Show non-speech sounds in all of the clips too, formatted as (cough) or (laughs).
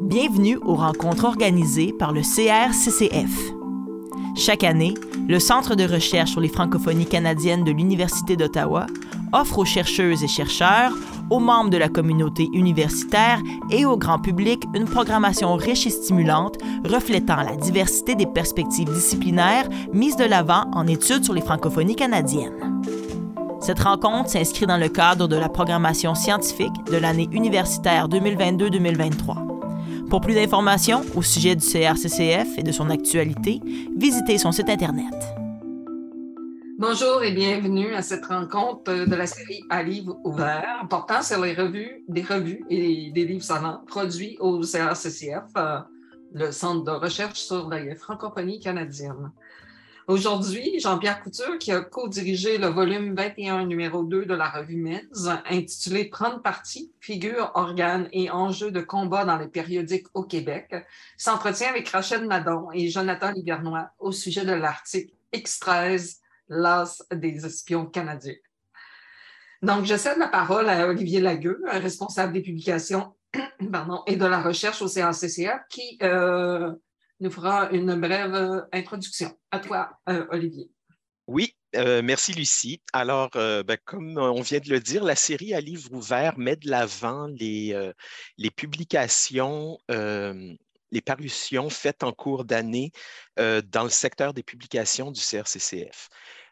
Bienvenue aux rencontres organisées par le CRCCF. Chaque année, le Centre de recherche sur les francophonies canadiennes de l'Université d'Ottawa offre aux chercheuses et chercheurs, aux membres de la communauté universitaire et au grand public une programmation riche et stimulante reflétant la diversité des perspectives disciplinaires mises de l'avant en études sur les francophonies canadiennes. Cette rencontre s'inscrit dans le cadre de la programmation scientifique de l'année universitaire 2022-2023. Pour plus d'informations au sujet du CRCCF et de son actualité, visitez son site Internet. Bonjour et bienvenue à cette rencontre de la série À livre ouvert portant sur les revues, des revues et des livres savants produits au CRCCF, euh, le Centre de recherche sur la francophonie canadienne. Aujourd'hui, Jean-Pierre Couture, qui a co-dirigé le volume 21, numéro 2 de la revue MEDS, intitulé Prendre parti, figures, organes et enjeux de combat dans les périodiques au Québec, s'entretient avec Rachel Nadon et Jonathan Livernois au sujet de l'article X13, l'as des espions canadiens. Donc, je cède la parole à Olivier Lagueux, responsable des publications (clears throat) pardon, et de la recherche au CACCF, qui euh, nous fera une brève euh, introduction. À toi, euh, Olivier. Oui, euh, merci Lucie. Alors, ben, comme on vient de le dire, la série à livre ouvert met de l'avant les, les, publications, les parutions faites en cours d'année dans le secteur des publications du CRCCF.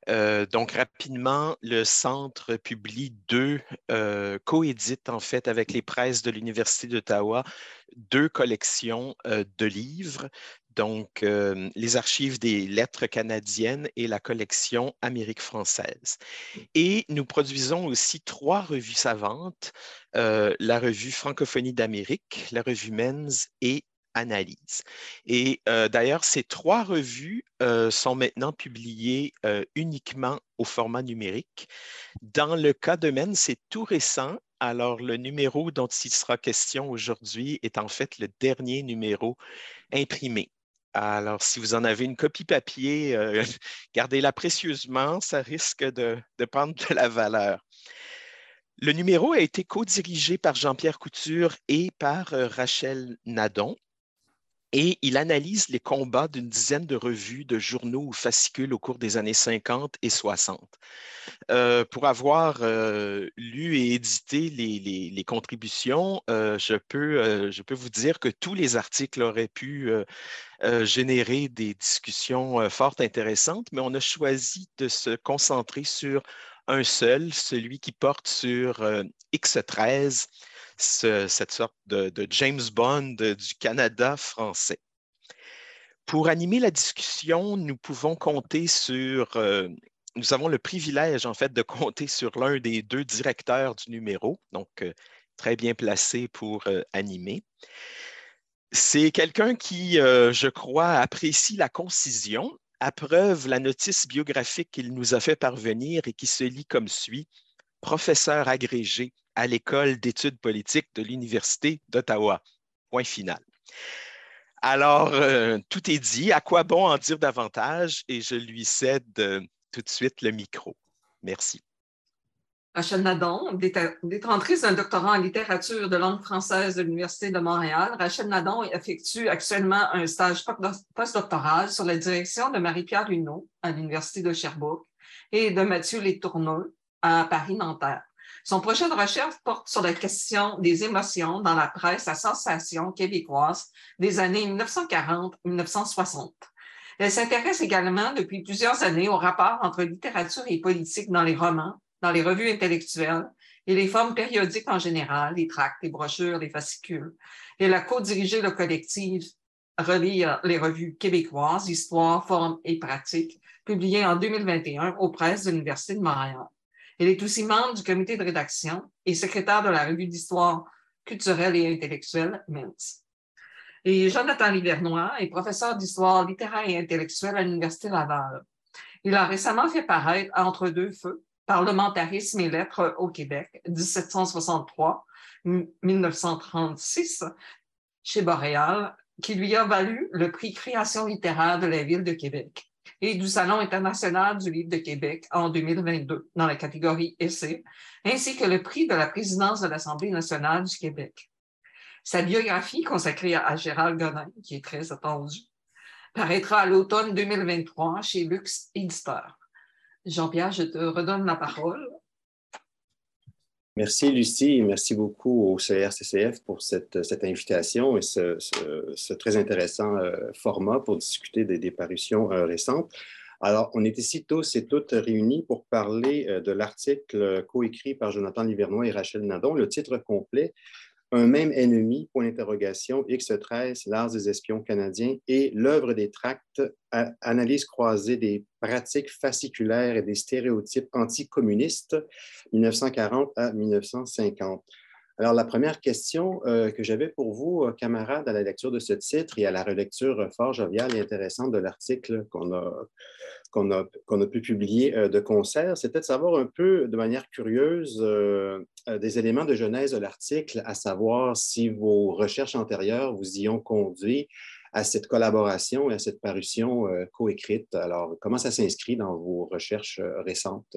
Euh, donc, rapidement, le centre publie deux, euh, coédite en fait avec les presses de l'Université d'Ottawa, deux collections euh, de livres, donc les archives des lettres canadiennes et la collection Amérique française. Et nous produisons aussi trois revues savantes, la revue Francophonie d'Amérique, la revue Men's et analyse. Et euh, d'ailleurs, ces trois revues euh, sont maintenant publiées euh, uniquement au format numérique. Dans le cas de Men, c'est tout récent. Alors, le numéro dont il sera question aujourd'hui est en fait le dernier numéro imprimé. Alors, si vous en avez une copie papier, (laughs) gardez-la précieusement, ça risque de, de prendre de la valeur. Le numéro a été co-dirigé par Jean-Pierre Couture et par Rachel Nadon et il analyse les combats d'une dizaine de revues, de journaux ou fascicules au cours des années 50 et 60. Euh, pour avoir euh, lu et édité les, contributions, euh, je, peux, je peux vous dire que tous les articles auraient pu générer des discussions fort intéressantes, mais on a choisi de se concentrer sur un seul, celui qui porte sur X13 cette sorte de, James Bond du Canada français. Pour animer la discussion, nous pouvons compter sur, euh, nous avons le privilège en fait de compter sur l'un des deux directeurs du numéro, donc euh, très bien placé pour euh, animer. C'est quelqu'un qui, je crois, apprécie la concision, preuve la notice biographique qu'il nous a fait parvenir et qui se lit comme suit. Professeur agrégé à l'école d'études politiques de l'Université d'Ottawa. Point final. Alors, euh, tout est dit. À quoi bon en dire davantage? Et je lui cède euh, tout de suite le micro. Merci. Rachel Nadon, détentrice d'un doctorat en littérature de langue française de l'Université de Montréal, Rachel Nadon effectue actuellement un stage postdoctoral sur la direction de Marie-Pierre Luneau à l'Université de Sherbrooke et de Mathieu Létourneau à Paris-Nanterre. Son projet de recherche porte sur la question des émotions dans la presse à sensation québécoise des années 1940-1960. Elle s'intéresse également depuis plusieurs années au rapport entre littérature et politique dans les romans, dans les revues intellectuelles et les formes périodiques en général, les tracts, les brochures, les fascicules. Elle a co-dirigé le collectif Relire les revues québécoises, Histoire, Forme et Pratique, publié en 2021 aux presses de l'Université de Montréal. Elle est aussi membre du comité de rédaction et secrétaire de la revue d'histoire culturelle et intellectuelle MENS. Et Jonathan Livernois est professeur d'histoire littéraire et intellectuelle à l'Université Laval. Il a récemment fait paraître Entre deux feux, Parlementarisme et lettres au Québec, 1763-1936, chez Boréal, qui lui a valu le prix Création littéraire de la Ville de Québec. Et du Salon international du livre de Québec en 2022 dans la catégorie Essai, ainsi que le prix de la présidence de l'Assemblée nationale du Québec. Sa biographie consacrée à Gérald Godin, qui est très attendue, paraîtra à l'automne 2023 chez Lux Éditeur. Jean-Pierre, je te redonne la parole. Merci Lucie merci beaucoup au CRCCF pour cette, invitation et ce, très intéressant euh, format pour discuter des, parutions euh, récentes. Alors, on est ici tous et toutes réunis pour parler euh, de l'article coécrit par Jonathan Livernois et Rachel Nadon. Le titre complet, un même ennemi, point d'interrogation, X13, l'art des espions canadiens et l'œuvre des tracts, analyse croisée des pratiques fasciculaires et des stéréotypes anticommunistes, 1940 à 1950. Alors, la première question euh, que j'avais pour vous, euh, camarades, à la lecture de ce titre et à la relecture fort joviale et intéressante de l'article qu'on a, pu publier euh, de concert, c'était de savoir un peu, de manière curieuse, des éléments de genèse de l'article, à savoir si vos recherches antérieures vous y ont conduit à cette collaboration et à cette parution coécrite. Alors, comment ça s'inscrit dans vos recherches récentes?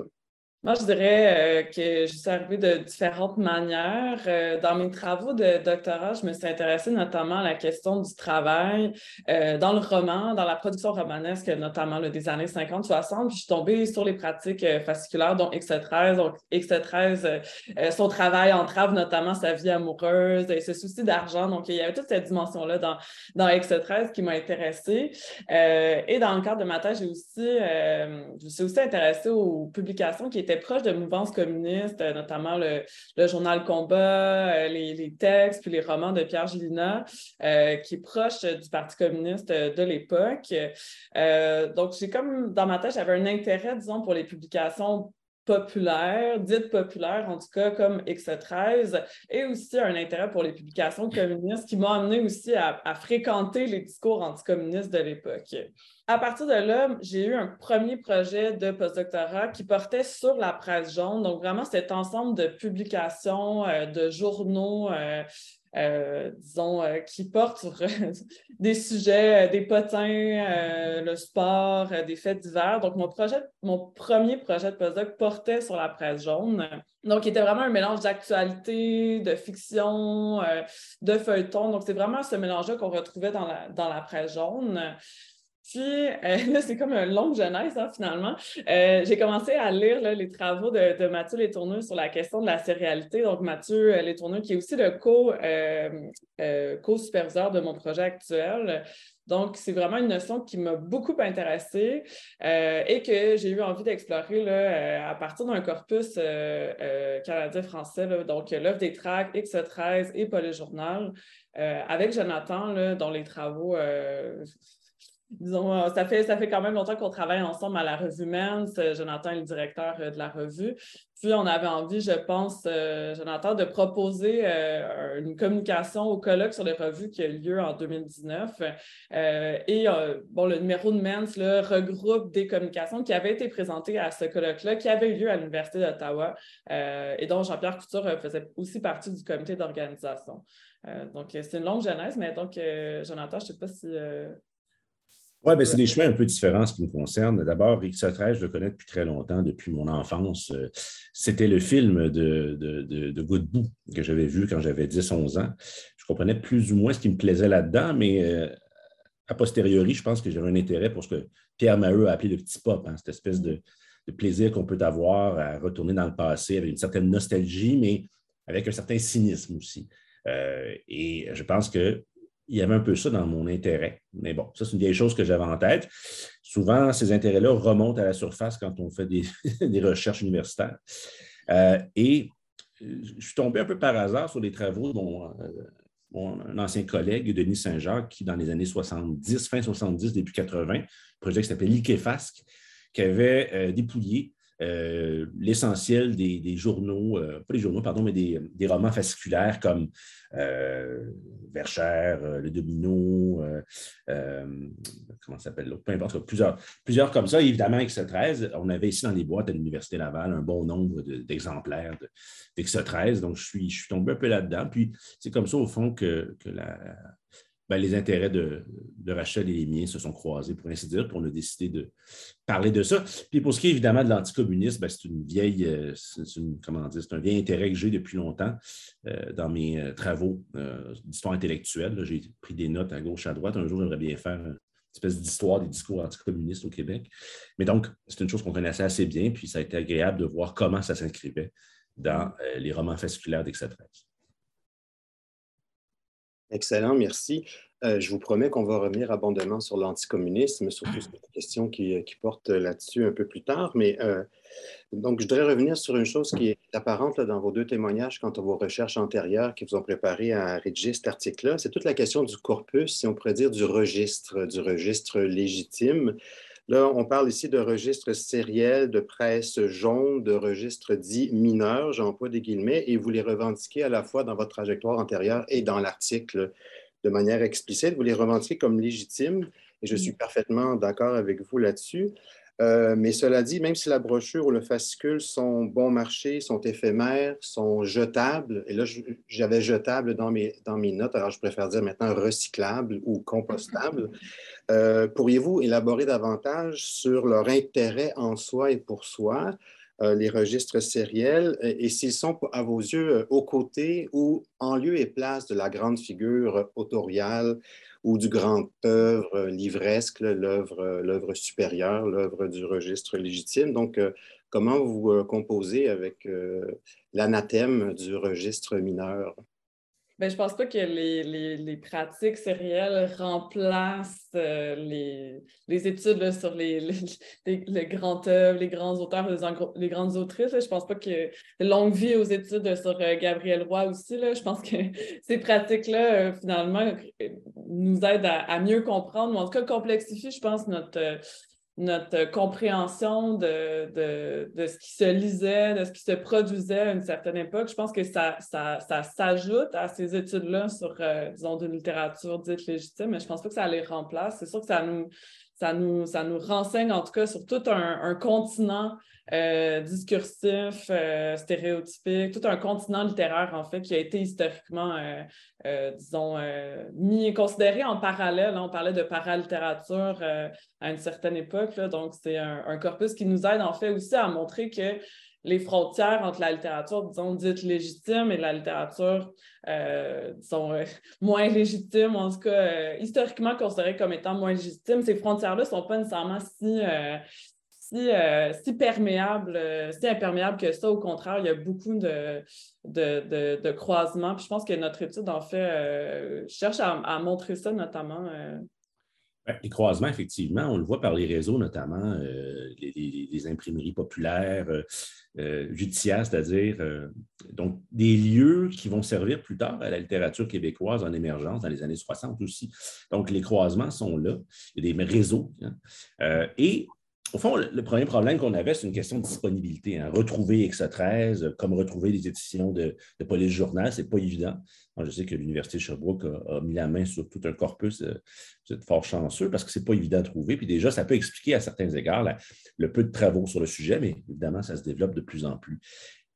Moi, je dirais euh, que je suis arrivée de différentes manières. Euh, dans mes travaux de doctorat, je me suis intéressée notamment à la question du travail euh, dans le roman, dans la production romanesque, notamment des années 50-60. Puis je suis tombée sur les pratiques fasciculaires, dont X13. Donc, X13, son travail entrave notamment sa vie amoureuse et ce souci d'argent. Donc, il y avait toute cette dimension-là dans, dans X13 qui m'a intéressée. et dans le cadre de ma thèse, j'ai aussi, je me suis aussi intéressée aux publications qui étaient proche de mouvances communistes, euh, notamment le, journal Combat, euh, les, textes, puis les romans de Pierre Gilina, euh, qui est proche du Parti communiste de l'époque. donc, j'ai comme, dans ma tête, j'avais un intérêt, disons, pour les publications populaires, dites populaires, en tout cas comme X13, et aussi un intérêt pour les publications communistes qui m'ont amené aussi à, fréquenter les discours anticommunistes de l'époque. À partir de là, j'ai eu un premier projet de postdoctorat qui portait sur la presse jaune, donc vraiment cet ensemble de publications, euh, de journaux, euh, disons, qui portent sur (laughs) des sujets, des potins, le sport, des faits divers. Donc, mon projet, mon premier projet de postdoc portait sur la presse jaune. Donc, il était vraiment un mélange d'actualité, de fiction, de feuilleton. Donc, c'est vraiment ce mélange-là qu'on retrouvait dans la, dans la presse jaune. Puis euh, (laughs) là, c'est comme une longue jeunesse, hein, finalement. Euh, j'ai commencé à lire les travaux de, Mathieu Létourneux sur la question de la sérialité. Donc, Mathieu euh, Létourneux, qui est aussi le co-superviseur de mon projet actuel. Donc, c'est vraiment une notion qui m'a beaucoup intéressée et que j'ai eu envie d'explorer à partir d'un corpus canadien-français, donc l'œuvre des tracts, X13 et Polyjournal, avec Jonathan, dont les travaux disons, euh, ça fait, ça fait quand même longtemps qu'on travaille ensemble à la revue Men's. Jonathan est le directeur euh, de la revue. Puis, on avait envie, je pense, euh, Jonathan, de proposer une communication au colloque sur les revues qui a lieu en 2019. et, bon, le numéro de Men's là, regroupe des communications qui avaient été présentées à ce colloque-là, qui avait eu lieu à l'Université d'Ottawa et dont Jean-Pierre Couture faisait aussi partie du comité d'organisation. donc, c'est une longue genèse, mais donc, Jonathan, je ne sais pas si oui, ben, c'est des chemins un peu différents ce qui me concerne. D'abord, Rick Sotrage, je le connais depuis très longtemps, depuis mon enfance. Euh, c'était le film de, de, de, de que j'avais vu quand j'avais 10-11 ans. Je comprenais plus ou moins ce qui me plaisait là-dedans, mais euh, a posteriori, je pense que j'avais un intérêt pour ce que Pierre Maheu a appelé le petit pop, hein, cette espèce de, plaisir qu'on peut avoir à retourner dans le passé avec une certaine nostalgie, mais avec un certain cynisme aussi. Euh, et je pense que il y avait un peu ça dans mon intérêt. Mais bon, ça, c'est une vieille chose que j'avais en tête. Souvent, ces intérêts-là remontent à la surface quand on fait des, (laughs) recherches universitaires. Euh, et euh, je suis tombé un peu par hasard sur les travaux de mon, euh, ancien collègue, Denis Saint-Jacques, qui, dans les années 70, fin 70, début 80, un projet qui s'appelait l'IKEFASC, qui avait dépouillé euh, l'essentiel des, journaux, euh, pas les journaux, pardon, mais des, romans fasciculaires comme euh, Verchères, Le Domino, comment s'appelle l'autre, peu importe, plusieurs, plusieurs comme ça. évidemment, X13, on avait ici dans les boîtes à l'Université Laval un bon nombre d'exemplaires d'X13, donc je suis, je suis tombé un peu là-dedans. Puis c'est comme ça, au fond, que, la, ben, les intérêts de, Rachel et les miens se sont croisés, pour ainsi dire, puis on a décidé de parler de ça. Puis pour ce qui est évidemment de l'anticommunisme, ben, c'est une vieille, euh, comment dire, c'est un vieil intérêt que j'ai depuis longtemps euh, dans mes euh, travaux d'histoire intellectuelle. J'ai pris des notes à gauche, à droite. Un jour, j'aimerais bien faire une espèce d'histoire des discours anticommunistes au Québec. Mais donc, c'est une chose qu'on connaissait assez bien, puis ça a été agréable de voir comment ça s'inscrivait dans les romans fasciculaires d'Excès Excellent, merci. Euh, je vous promets qu'on va revenir abondamment sur l'anticommunisme, surtout sur les questions qui, qui portent là-dessus un peu plus tard. Mais euh, donc, je voudrais revenir sur une chose qui est apparente dans vos deux témoignages quant à vos recherches antérieures qui vous ont préparé à rédiger cet article-là. C'est toute la question du corpus, si on pourrait dire du registre, du registre légitime. Là, on parle ici de registre sériel, de presse jaune, de registre dit mineur, j'emploie des guillemets, et vous les revendiquez à la fois dans votre trajectoire antérieure et dans l'article de manière explicite. Vous les revendiquez comme légitimes, et je suis parfaitement d'accord avec vous là-dessus. Euh, mais cela dit, même si la brochure ou le fascicule sont bon marché, sont éphémères, sont jetables, et là, j'avais jetable dans mes, dans mes notes, alors je préfère dire maintenant recyclable ou compostable, (laughs) euh, pourriez-vous élaborer davantage sur leur intérêt en soi et pour soi, les registres sériels, et, s'ils sont à vos yeux aux côtés ou en lieu et place de la grande figure autoriale ou du grand œuvre livresque, l'œuvre supérieure, l'œuvre du registre légitime. Donc, euh, comment vous euh, composez avec euh, l'anathème du registre mineur? Ben, je pense pas que les, les, pratiques sérielles remplacent les, les, études sur les, les, grandes œuvres, les grands auteurs, les, grandes autrices. Je Je pense pas que longue vie aux études sur Gabriel Roy aussi. Là. Je pense que (laughs) ces pratiques-là, finalement, nous aident à, à, mieux comprendre, ou en tout cas complexifient, je pense, notre notre compréhension de, de, ce qui se lisait, de ce qui se produisait à une certaine époque. Je pense que ça, ça, ça s'ajoute à ces études-là sur, euh, disons, d'une littérature dite légitime, mais je pense pas que ça les remplace. C'est sûr que ça nous, ça nous, ça nous renseigne en tout cas sur tout un, continent euh, discursif, euh, stéréotypique, tout un continent littéraire en fait qui a été historiquement, euh, disons, mis considéré en parallèle. on parlait de paralittérature à une certaine époque, donc c'est un, corpus qui nous aide en fait aussi à montrer que les frontières entre la littérature, disons, dite légitime et la littérature, euh, disons, euh, (laughs) moins légitime, en tout cas, euh, historiquement considérée comme étant moins légitime, ces frontières-là ne sont pas nécessairement si, si, si perméables, si imperméables que ça. Au contraire, il y a beaucoup de, de, de, croisements. Je pense que notre étude, en fait, cherche à, montrer ça notamment. Les croisements, effectivement, on le voit par les réseaux, notamment les, imprimeries populaires, euh, c'est-à-dire euh, donc des lieux qui vont servir plus tard à la littérature québécoise en émergence dans les années 60 aussi. Donc, les croisements sont là, il y a des réseaux. Hein. Euh, et au fond, le, premier problème qu'on avait, c'est une question de disponibilité. Hein. Retrouver X13, comme retrouver les éditions de, de Police Journal, ce n'est pas évident. je sais que l'Université de Sherbrooke a, mis la main sur tout un corpus. Euh, vous fort chanceux parce que ce n'est pas évident à trouver. Puis déjà, ça peut expliquer à certains égards le peu de travaux sur le sujet, mais évidemment, ça se développe de plus en plus.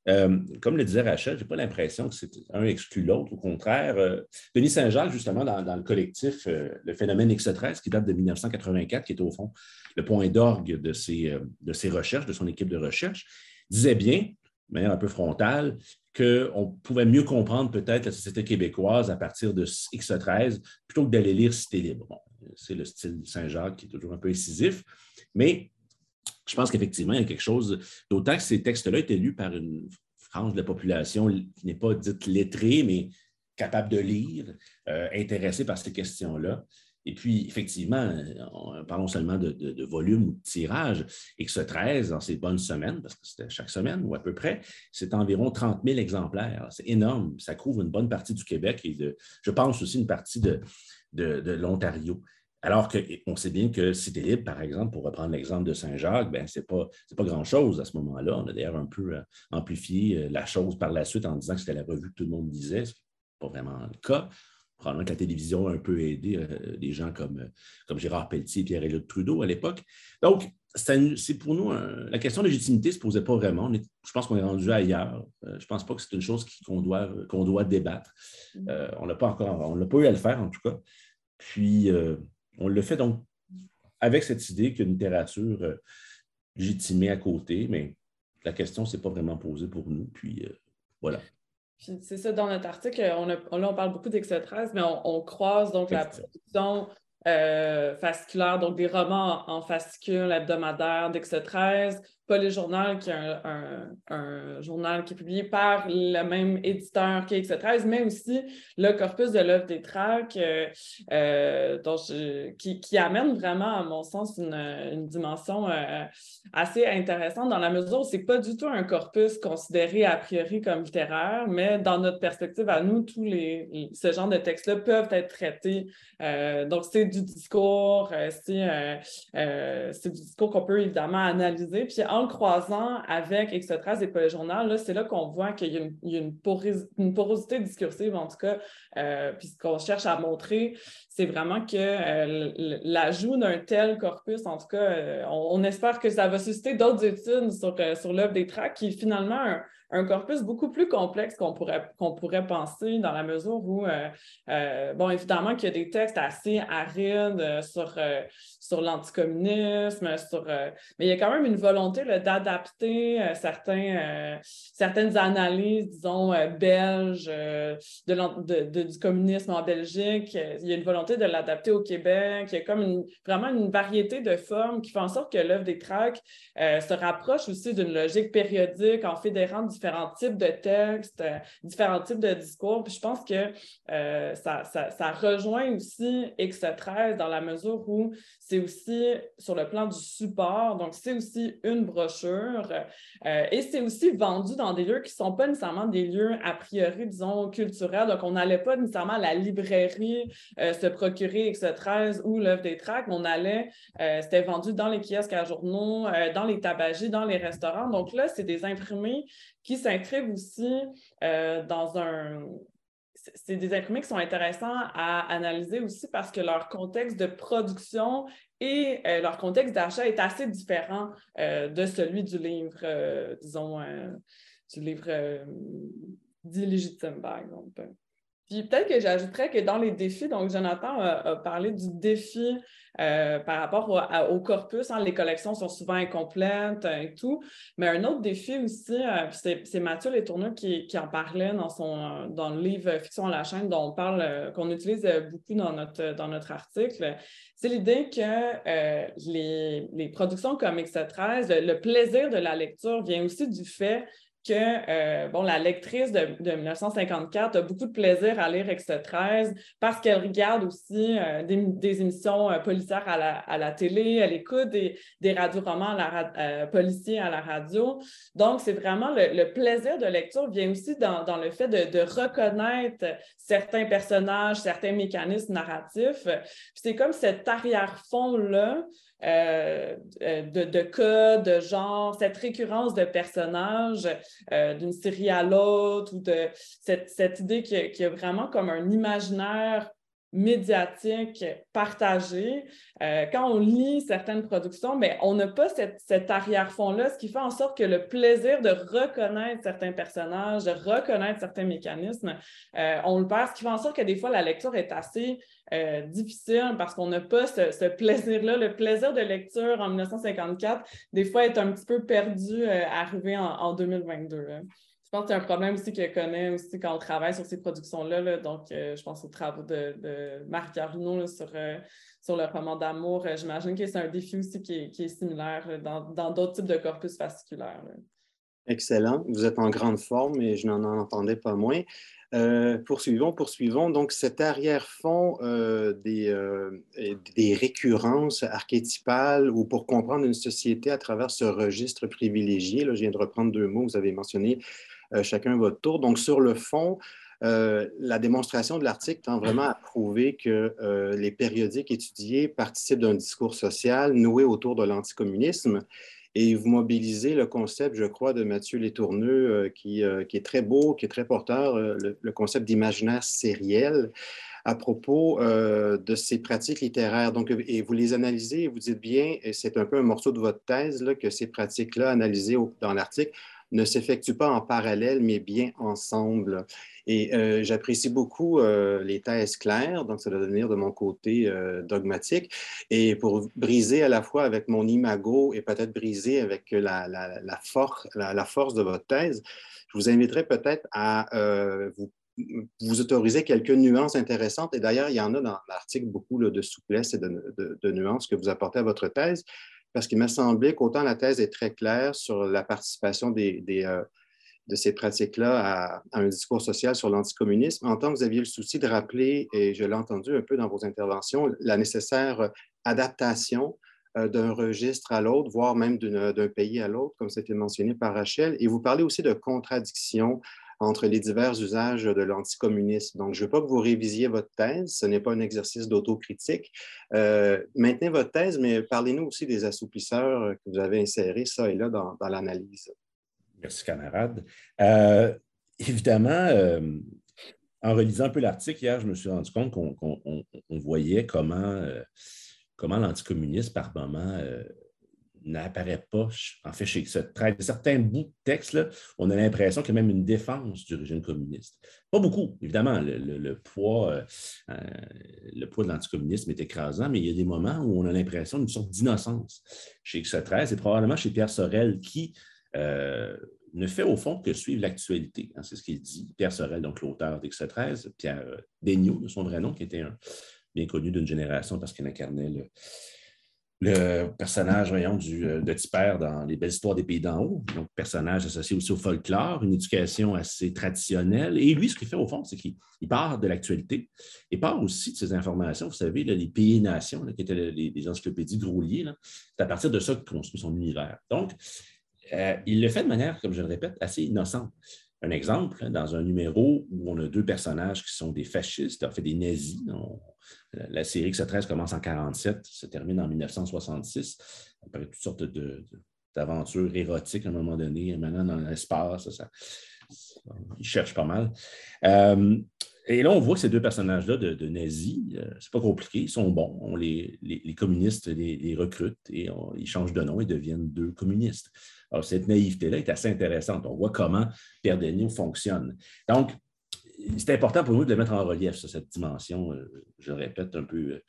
Euh, comme le disait Rachel, je n'ai pas l'impression que c'est un exclut l'autre. Au contraire, euh, Denis Saint-Jacques, justement, dans, le collectif Le phénomène X13, qui date de 1984, qui est au fond le point d'orgue de ses, euh, de ses recherches, de son équipe de recherche, disait bien, de manière un peu frontale, qu'on pouvait mieux comprendre peut-être la société québécoise à partir de X13 plutôt que d'aller lire Cité libre. c'est le style Saint-Jacques qui est toujours un peu incisif, mais je pense qu'effectivement, il y a quelque chose, d'autant que ces textes-là étaient lus par une frange de la population qui n'est pas dite lettrée, mais capable de lire, euh, intéressée par ces questions-là. Et puis, effectivement, parlons seulement de, volume ou de tirage, et que ce 13, dans ces bonnes semaines, parce que c'était chaque semaine ou à peu près, c'est environ 30 000 exemplaires. C'est énorme. Ça couvre une bonne partie du Québec et de, je pense aussi une partie de, de, l'Ontario. Alors qu'on sait bien que Cité Libre, par exemple, pour reprendre l'exemple de Saint-Jacques, ben, ce n'est pas, pas grand-chose à ce moment-là. On a d'ailleurs un peu euh, amplifié euh, la chose par la suite en disant que c'était la revue que tout le monde disait, ce qui n'est pas vraiment le cas probablement que la télévision a un peu aidé euh, des gens comme, euh, comme Gérard Pelletier et Pierre-Éliott Trudeau à l'époque. Donc, c'est pour nous, la question de légitimité ne se posait pas vraiment. je pense qu'on est rendu ailleurs. Euh, je ne pense pas que c'est une chose qu'on doit, qu'on doit débattre. Mm. on n'a pas encore, on n'a pas eu à le faire en tout cas. Puis, on le fait donc avec cette idée qu'une littérature légitimée à côté, mais la question ne s'est pas vraiment posée pour nous. Puis, voilà. C'est ça, dans notre article, on, là, on parle beaucoup d'X13, mais on, croise donc la production fasciculaire, donc des romans en, fascicule hebdomadaire d'X13, Journal, qui est un, journal qui est publié par le même éditeur qu'X13, mais aussi le corpus de l'œuvre des tracts, euh, euh, qui, amène vraiment, à mon sens, une, dimension euh, assez intéressante dans la mesure où ce n'est pas du tout un corpus considéré a priori comme littéraire, mais dans notre perspective à nous, tous les, ce genre de textes-là peuvent être traités. donc, c'est du discours, c'est du discours qu'on peut évidemment analyser. Puis, croisant avec Extratrace et Pas Journal, c'est là qu'on voit qu'il y a, une, porosité discursive, en tout cas. Euh, puis ce qu'on cherche à montrer, c'est vraiment que euh, l'ajout d'un tel corpus, en tout cas, euh, on, espère que ça va susciter d'autres études sur, sur l'œuvre des tracts, qui est finalement un, corpus beaucoup plus complexe qu'on pourrait, qu'on pourrait penser dans la mesure où, euh, euh, bon, évidemment qu'il y a des textes assez arides euh, sur, sur l'anticommunisme, mais il y a quand même une volonté d'adapter certains, certaines analyses, disons, belges de, du communisme en Belgique. Il y a une volonté de l'adapter au Québec. Il y a comme vraiment une variété de formes qui font en sorte que l'œuvre des tracts se rapproche aussi d'une logique périodique en fédérant différents types de textes, euh, différents types de discours. Puis je pense que euh, ça, rejoint aussi X13 dans la mesure où c'est aussi sur le plan du support, donc c'est aussi une brochure euh, et c'est aussi vendu dans des lieux qui ne sont pas nécessairement des lieux a priori, disons, culturels. Donc on n'allait pas nécessairement à la librairie se procurer X13 ou l'œuvre des tracts, on allait, c'était vendu dans les kiosques à journaux, dans les tabagies, dans les restaurants. Donc là, c'est des imprimés qui s'inscrivent aussi euh, dans un... C'est des imprimés qui sont intéressants à analyser aussi parce que leur contexte de production et euh, leur contexte d'achat est assez différent euh, de celui du livre, disons, du livre dit légitime, par exemple. Puis peut-être que j'ajouterais que dans les défis, donc Jonathan a, parlé du défi euh, par rapport au, corpus. Hein, les collections sont souvent incomplètes euh, et tout. Mais un autre défi aussi, euh, c'est Mathieu Letourneux qui, qui en parlait dans, son, dans le livre Fiction à la chaîne dont on parle, qu'on utilise beaucoup dans notre, dans notre article. C'est l'idée que les, les, productions comme X13, le plaisir de la lecture vient aussi du fait que euh, bon, la lectrice de, 1954 a beaucoup de plaisir à lire X13 parce qu'elle regarde aussi euh, des, émissions euh, policières à la, télé, elle écoute des, des radioromans policiers à la radio. Donc, c'est vraiment le, plaisir de lecture vient aussi dans, le fait de, de, reconnaître certains personnages, certains mécanismes narratifs. C'est comme cet arrière-fond-là euh, euh, de, de cas, de genre, cette récurrence de personnages euh, d'une série à l'autre, ou de cette, cette idée qu'il y, a vraiment comme un imaginaire médiatique partagé. quand on lit certaines productions, on n'a pas cette, cet arrière-fond-là, ce qui fait en sorte que le plaisir de reconnaître certains personnages, de reconnaître certains mécanismes, on le perd, ce qui fait en sorte que des fois, la lecture est assez euh, difficile parce qu'on n'a pas ce, plaisir-là. Le plaisir de lecture en 1954, des fois, est un petit peu perdu euh, arrivé en, 2022. Hein. Je pense que c'est un problème aussi que connaît aussi quand on travaille sur ces productions-là. Donc, euh, je pense aux travaux de, Marc Arnaud sur, sur le roman d'amour. J'imagine que c'est un défi aussi qui est, similaire dans d'autres types de corpus fasciculaires. Excellent. Vous êtes en grande forme et je n'en entendais pas moins. Euh, poursuivons, poursuivons. Donc, cet arrière-fond euh, des, euh, des, récurrences archétypales ou pour comprendre une société à travers ce registre privilégié, là, je viens de reprendre deux mots, vous avez mentionné chacun votre tour. Donc, sur le fond, la démonstration de l'article tend vraiment à prouver que les périodiques étudiés participent d'un discours social noué autour de l'anticommunisme et vous mobilisez le concept, je crois, de Mathieu Létourneux, euh, qui, euh, est très beau, qui est très porteur, euh, le, concept d'imaginaire sériel à propos de ces pratiques littéraires. Donc, et vous les analysez et vous dites bien, c'est un peu un morceau de votre thèse, là, que ces pratiques-là, analysées dans l'article, ne s'effectuent pas en parallèle, mais bien ensemble. Et euh, j'apprécie beaucoup euh, les thèses claires, donc ça doit venir de mon côté euh, dogmatique. Et pour briser à la fois avec mon imago et peut-être briser avec la, la, la, force de votre thèse, je vous inviterai peut-être à vous, vous, autoriser quelques nuances intéressantes. Et d'ailleurs, il y en a dans l'article beaucoup de souplesse et de, nuances que vous apportez à votre thèse parce qu'il m'a semblé qu'autant la thèse est très claire sur la participation des, de ces pratiques-là à, un discours social sur l'anticommunisme, en tant que vous aviez le souci de rappeler, et je l'ai entendu un peu dans vos interventions, la nécessaire adaptation euh, d'un registre à l'autre, voire même d'un pays à l'autre, comme c'était mentionné par Rachel. Et vous parlez aussi de contradiction entre les divers usages de l'anticommunisme. Donc, je ne veux pas que vous révisiez votre thèse, ce n'est pas un exercice d'autocritique. Euh, maintenez votre thèse, mais parlez-nous aussi des assouplisseurs que vous avez insérés, ça et là, dans l'analyse. Merci, camarade. Euh, évidemment, euh, en relisant un peu l'article hier, je me suis rendu compte qu'on voyait comment, comment l'anticommunisme, par moment, n'apparaît pas, en fait, chez certains bouts de texte, là, on a l'impression qu'il y a même une défense du régime communiste. Pas beaucoup, évidemment, le, poids, le poids de l'anticommunisme est écrasant, mais il y a des moments où on a l'impression d'une sorte d'innocence chez X13 et probablement chez Pierre Sorel qui euh, ne fait au fond que suivre l'actualité. Hein, c'est ce qu'il dit. Pierre Sorel, donc l'auteur d'X 13, Pierre Daigneault, de son vrai nom, qui était un, bien connu d'une génération parce qu'il incarnait le, le personnage, voyons, euh, de Tipper dans Les belles histoires des pays d'en haut, donc personnage associé aussi au folklore, une éducation assez traditionnelle. Et lui, ce qu'il fait au fond, c'est qu'il part de l'actualité et part aussi de ces informations. Vous savez, les pays nations, qui étaient les, encyclopédies grouillées, c'est à partir de ça qu'il construit son univers. Donc, euh, il le fait de manière, comme je le répète, assez innocente. Un exemple, dans un numéro où on a deux personnages qui sont des fascistes, en fait des nazis. la série X13 commence en 1947, se termine en 1966, après toutes sortes d'aventures érotiques à un moment donné, maintenant dans l'espace. Ça, ils cherchent pas mal. Euh, et là, on voit ces deux personnages-là de, nazis, euh, c'est pas compliqué, ils sont bons. On les, communistes les, recrutent et ils changent de nom et deviennent deux communistes. Alors, cette naïveté-là est assez intéressante. On voit comment Pierre Denis fonctionne. Donc, c'est important pour nous de le mettre en relief, cette dimension, euh, je le répète un peu. Euh,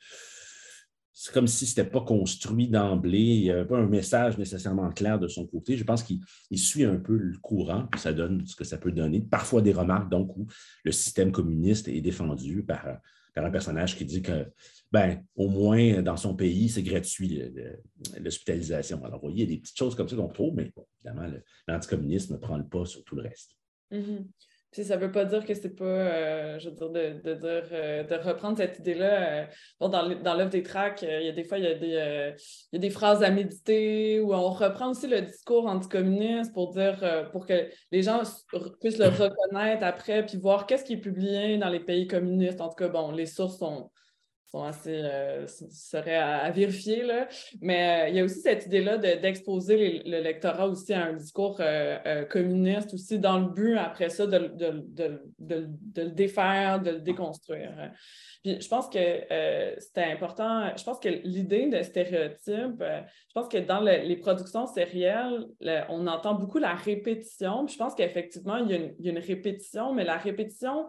c'est comme si ce n'était pas construit d'emblée, il n'y avait pas un message nécessairement clair de son côté. Je pense qu'il suit un peu le courant, puis ça donne ce que ça peut donner. Parfois des remarques, donc, où le système communiste est défendu par, un personnage qui dit que ben, au moins dans son pays, c'est gratuit l'hospitalisation. Alors, vous voyez, il y a des petites choses comme ça qu'on trouve, mais évidemment, l'anticommunisme prend le pas sur tout le reste. Mm-hmm. ça ne veut pas dire que c'est pas, euh, je veux dire, de, dire, euh, de reprendre cette idée-là. Euh, dans l'œuvre des tracts, il y a des fois, il y a des, il y a des phrases à méditer où on reprend aussi le discours anticommuniste pour dire, pour que les gens puissent le reconnaître après, puis voir qu'est-ce qui est publié dans les pays communistes. En tout cas, bon, les sources sont, sont assez euh, à, vérifier. Là. Mais euh, il y a aussi cette idée-là d'exposer le lectorat aussi à un discours euh, communiste, aussi dans le but, après ça, de, de, le défaire, de le déconstruire. Puis je pense que c'était important. Je pense que l'idée de stéréotype, je pense que dans les productions sérielles, on entend beaucoup la répétition. Puis je pense qu'effectivement, il, il y a une répétition, mais la répétition,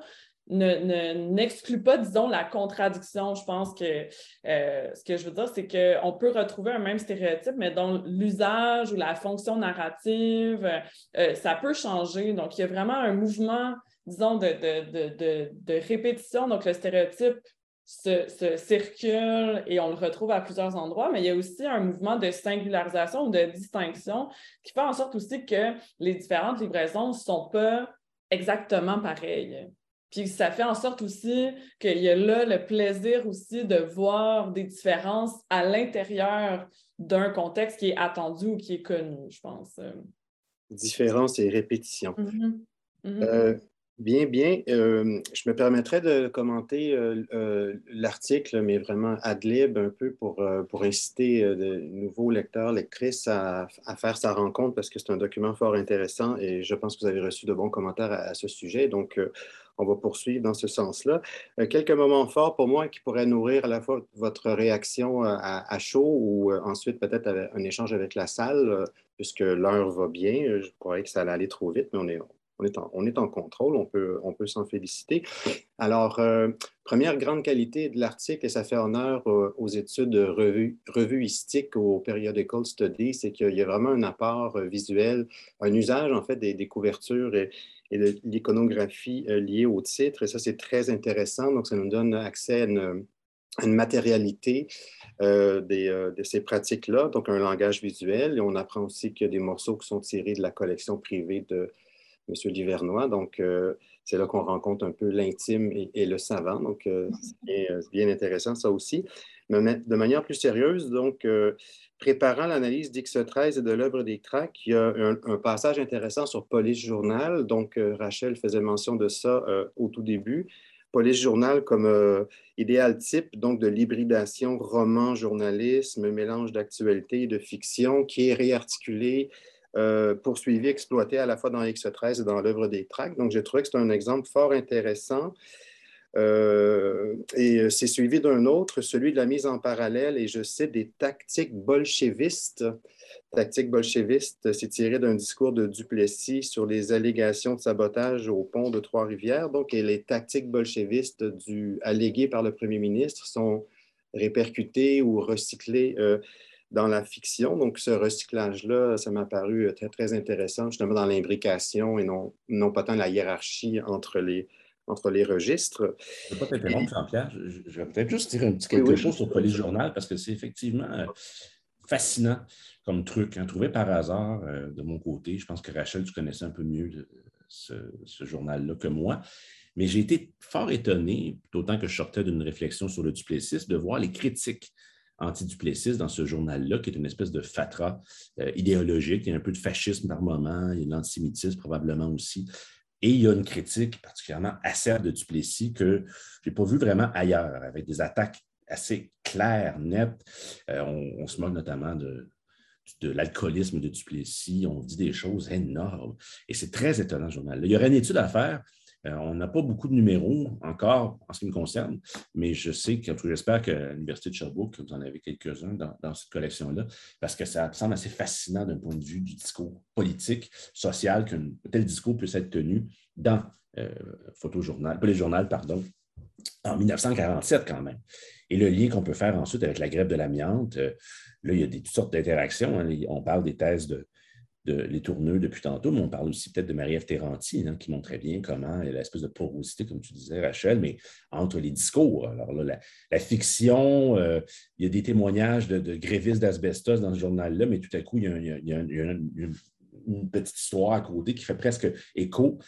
n'exclut ne, pas, disons, la contradiction. Je pense que euh, ce que je veux dire, c'est qu'on peut retrouver un même stéréotype, mais dans l'usage ou la fonction narrative, euh, ça peut changer. Donc, il y a vraiment un mouvement, disons, de, de, de, répétition. Donc, le stéréotype se, se, circule et on le retrouve à plusieurs endroits, mais il y a aussi un mouvement de singularisation ou de distinction qui fait en sorte aussi que les différentes livraisons ne sont pas exactement pareilles. Puis ça fait en sorte aussi qu'il y a là le plaisir aussi de voir des différences à l'intérieur d'un contexte qui est attendu ou qui est connu, je pense. Différence et répétition. Mm-hmm. Mm-hmm. Euh, Bien, bien. Euh, je me permettrais de commenter euh, l'article, mais vraiment ad lib un peu pour, pour inciter de nouveaux lecteurs, lectrices à, à, faire sa rencontre parce que c'est un document fort intéressant et je pense que vous avez reçu de bons commentaires à, ce sujet. Donc, on va poursuivre dans ce sens-là. quelques moments forts pour moi qui pourraient nourrir à la fois votre réaction à, à chaud ou ensuite peut-être un échange avec la salle, puisque l'heure va bien. Je croyais que ça allait aller trop vite, mais on est, on est en, contrôle, on peut, on peut s'en féliciter. Alors, euh, première grande qualité de l'article, et ça fait honneur aux études revue, revuistiques au Periodical Study, c'est qu'il y a vraiment un apport euh, visuel, un usage en fait des, couvertures et, de l'iconographie euh, liée au titre. Et ça, c'est très intéressant. Donc, ça nous donne accès à une, matérialité de ces pratiques-là, donc un langage visuel. Et on apprend aussi qu'il y a des morceaux qui sont tirés de la collection privée de M. Livernois. Donc, euh, c'est là qu'on rencontre un peu l'intime et, le savant. Donc, euh, euh, c'est bien, intéressant, ça aussi. De manière plus sérieuse, donc, préparant l'analyse d'X13 et de l'œuvre des tracts, il y a un, passage intéressant sur Police Journal. Donc, Rachel faisait mention de ça au tout début. Police Journal comme idéal type donc de l'hybridation roman-journalisme, mélange d'actualité et de fiction qui est réarticulé euh, poursuivi, exploité à la fois dans X13 et dans l'œuvre des. Donc, j'ai trouvé que c'est un exemple fort intéressant. Euh, et c'est suivi d'un autre, celui de la mise en parallèle, et je cite des tactiques bolchevistes. Tactiques bolchevistes, c'est tiré d'un discours de Duplessis sur les allégations de sabotage au pont de Trois-Rivières. Donc, les tactiques bolchevistes alléguées par le premier ministre sont répercutées ou recyclées euh, dans la fiction. Donc, ce recyclage-là, ça m'a paru très, très intéressant, justement dans l'imbrication et non pas tant la hiérarchie entre les, entre les registres. Je ne vais pas t'interrompre, Jean-Pierre. Je, vais peut-être juste dire un petit quelque chose sur Police Journal parce que c'est effectivement euh, fascinant comme truc, hein, trouvé par hasard euh, de mon côté. Je pense que Rachel, tu connaissais un peu mieux ce, ce journal-là que moi. Mais j'ai été fort étonné, d'autant que je sortais d'une réflexion sur le duplessisme, de voir les critiques anti-duplessis dans ce journal-là, qui est une espèce de fatras euh, idéologique. Il y a un peu de fascisme par moment, il y a de l'antisémitisme probablement aussi. Et il y a une critique particulièrement acerbe de Duplessis que je n'ai pas vu vraiment ailleurs, avec des attaques assez claires, nettes. Euh, on, se moque notamment de, de l'alcoolisme de Duplessis. On dit des choses énormes. Et c'est très étonnant, ce journal-là. Il y aurait une étude à faire euh, on n'a pas beaucoup de numéros encore en ce qui me concerne, mais je sais que j'espère qu'à l'Université de Sherbrooke, vous en avez quelques-uns dans, cette collection-là, parce que ça me semble assez fascinant d'un point de vue du discours politique, social, qu'un tel discours puisse être tenu dans euh, Photojournal, pas les journaux, pardon, en 1947 quand même. Et le lien qu'on peut faire ensuite avec la grève de l'amiante, euh, là, il y a des, toutes sortes d'interactions. Hein. On parle des thèses de, les tourneux depuis tantôt, mais on parle aussi peut-être de Marie-Ève Terranti, hein, qui montrait bien comment il y a l'espèce de porosité, comme tu disais, Rachel, mais entre les discours. Alors là, la, fiction, euh, il y a des témoignages de, grévistes d'asbestos dans ce journal-là, mais tout à coup, il y a, une, petite histoire à côté qui fait presque écho.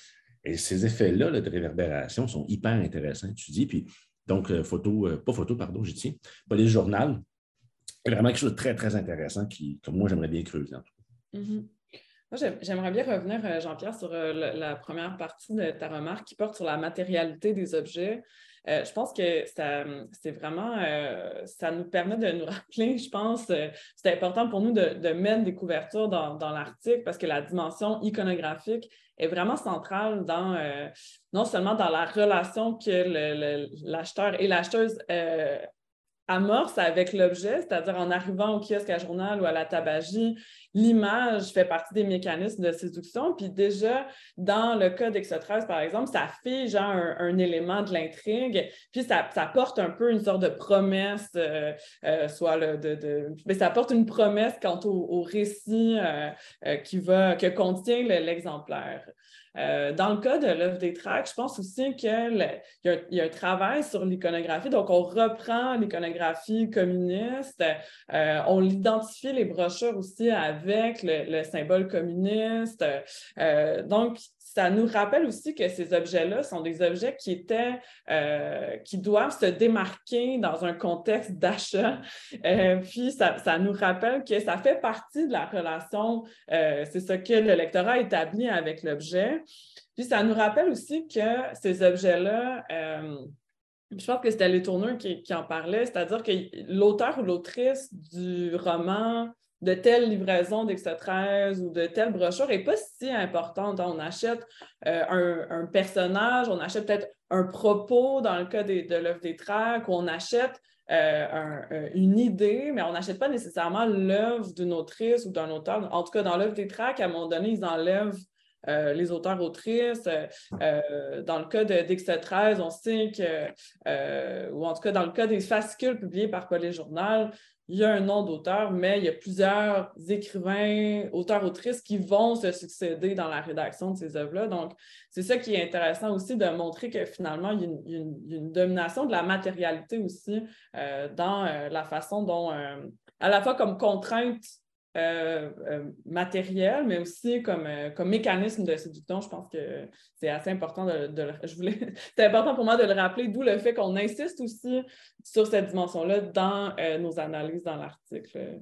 Et ces effets-là de réverbération sont hyper intéressants, tu dis. Puis, donc, euh, photo, euh, pas photo, pardon, j'y tiens, pas les journaux. Vraiment quelque chose de très, très intéressant qui, comme moi, j'aimerais bien creuser. En tout mm-hmm. J'aimerais bien revenir, euh, Jean-Pierre, sur euh, la première partie de ta remarque qui porte sur la matérialité des objets. Euh, je pense que ça, c'est vraiment, ça nous permet de nous (laughs) rappeler, je pense, c'est important pour nous de, mettre des couvertures dans, l'article parce que la dimension iconographique est vraiment centrale dans, non seulement dans la relation que l'acheteur et l'acheteuse amorce avec l'objet, c'est-à-dire en arrivant au kiosque à journal ou à la tabagie, l'image fait partie des mécanismes de séduction. Puis déjà, dans le cas d'Exo13, par exemple, ça fige un, un élément de l'intrigue, puis ça, porte un peu une sorte de promesse, euh, euh, soit le, de, de, mais ça porte une promesse quant au, récit euh, qui va, que contient l'exemplaire. Euh, dans le cas de l'œuvre des tracts, je pense aussi qu'il y, a un travail sur l'iconographie. Donc, on reprend l'iconographie communiste, euh, on l'identifie les brochures aussi avec le, symbole communiste. Euh, donc, ça nous rappelle aussi que ces objets-là sont des objets qui étaient, qui doivent se démarquer dans un contexte d'achat. puis ça, ça, nous rappelle que ça fait partie de la relation, c'est ce que le lectorat établit avec l'objet. Puis ça nous rappelle aussi que ces objets-là, euh, je pense que c'était Les Tourneurs qui, qui en parlait, c'est-à-dire que l'auteur ou l'autrice du roman de telle livraison d'Extra13 ou de telle brochure n'est pas si importante. On achète euh, un, personnage, on achète peut-être un propos dans le cas de l'œuvre des tracts, on achète euh, euh, une idée, mais on n'achète pas nécessairement l'œuvre d'une autrice ou d'un auteur. En tout cas, dans l'œuvre des tracts, à un moment donné, ils enlèvent les auteurs-autrices. dans le cas d'Extra 13, on sait que, ou en tout cas dans le cas des fascicules publiés par Collet Journal, il y a un nom d'auteur, mais il y a plusieurs écrivains, auteurs, autrices qui vont se succéder dans la rédaction de ces œuvres-là. Donc, c'est ça qui est intéressant aussi de montrer que finalement, il y a une, domination de la matérialité aussi euh, dans euh, la façon dont, euh, à la fois comme contrainte euh, euh, matériel, mais aussi comme, euh, comme mécanisme de séduction. Je pense que c'est assez important de, je voulais, (laughs) c'est important pour moi de le rappeler, d'où le fait qu'on insiste aussi sur cette dimension-là dans nos analyses dans l'article.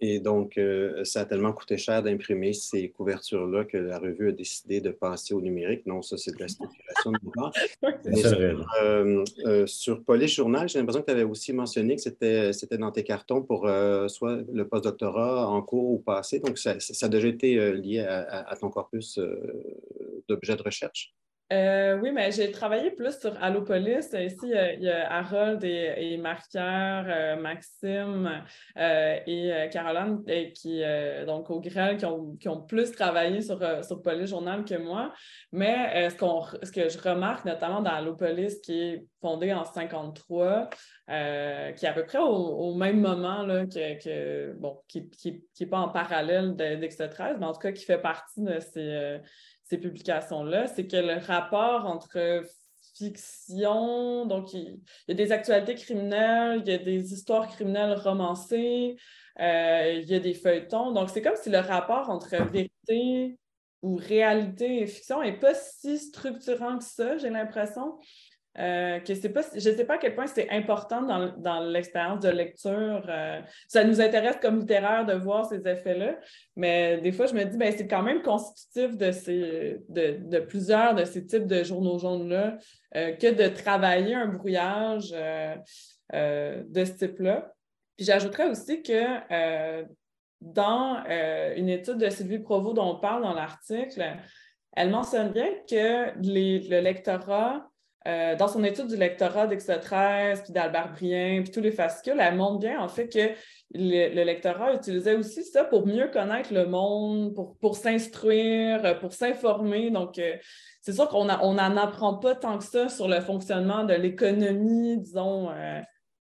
Et donc, euh, ça a tellement coûté cher d'imprimer ces couvertures-là que la revue a décidé de passer au numérique. Non, ça, c'est de la (laughs) spéculation de mon sur, euh, euh, sur Police Journal, j'ai l'impression que tu avais aussi mentionné que c'était, c'était dans tes cartons pour soit le postdoctorat en cours ou passé. Donc, ça, ça a déjà été lié à ton corpus d'objets de recherche? Euh, oui, mais j'ai travaillé plus sur Allopolis. Ici, il y a Harold et, et euh, Maxime euh, et Caroline qui, donc au Grel, qui ont, plus travaillé sur, sur Police Journal que moi. Mais ce, que je remarque notamment dans Allopolis, qui est fondé en 53, qui est à peu près au, même moment là, que, bon, qui n'est pas en parallèle d'Extra 13, mais en tout cas qui fait partie de ces ces publications-là, c'est que le rapport entre fiction, donc il, y a des actualités criminelles, il y a des histoires criminelles romancées, euh, il y a des feuilletons. Donc, c'est comme si le rapport entre vérité ou réalité et fiction n'est pas si structurant que ça, j'ai l'impression. Euh, que pas, je ne sais pas à quel point c'est important dans, l'expérience de lecture. Euh, ça nous intéresse comme littéraire de voir ces effets-là, mais des fois, je me dis, ben, c'est quand même constitutif de, ces, de, plusieurs de ces types de journaux jaunes-là euh, que de travailler un brouillage de ce type-là. Puis j'ajouterais aussi que dans une étude de Sylvie Provost dont on parle dans l'article, elle mentionne bien que le lectorat euh, dans son étude du lectorat d'Extra13, puis d'Albert Brien, puis tous les fascicules, elle montre bien en fait que le, lectorat utilisait aussi ça pour mieux connaître le monde, pour, s'instruire, pour s'informer. Donc, euh, c'est sûr qu'on n'en apprend pas tant que ça sur le fonctionnement de l'économie, disons, euh,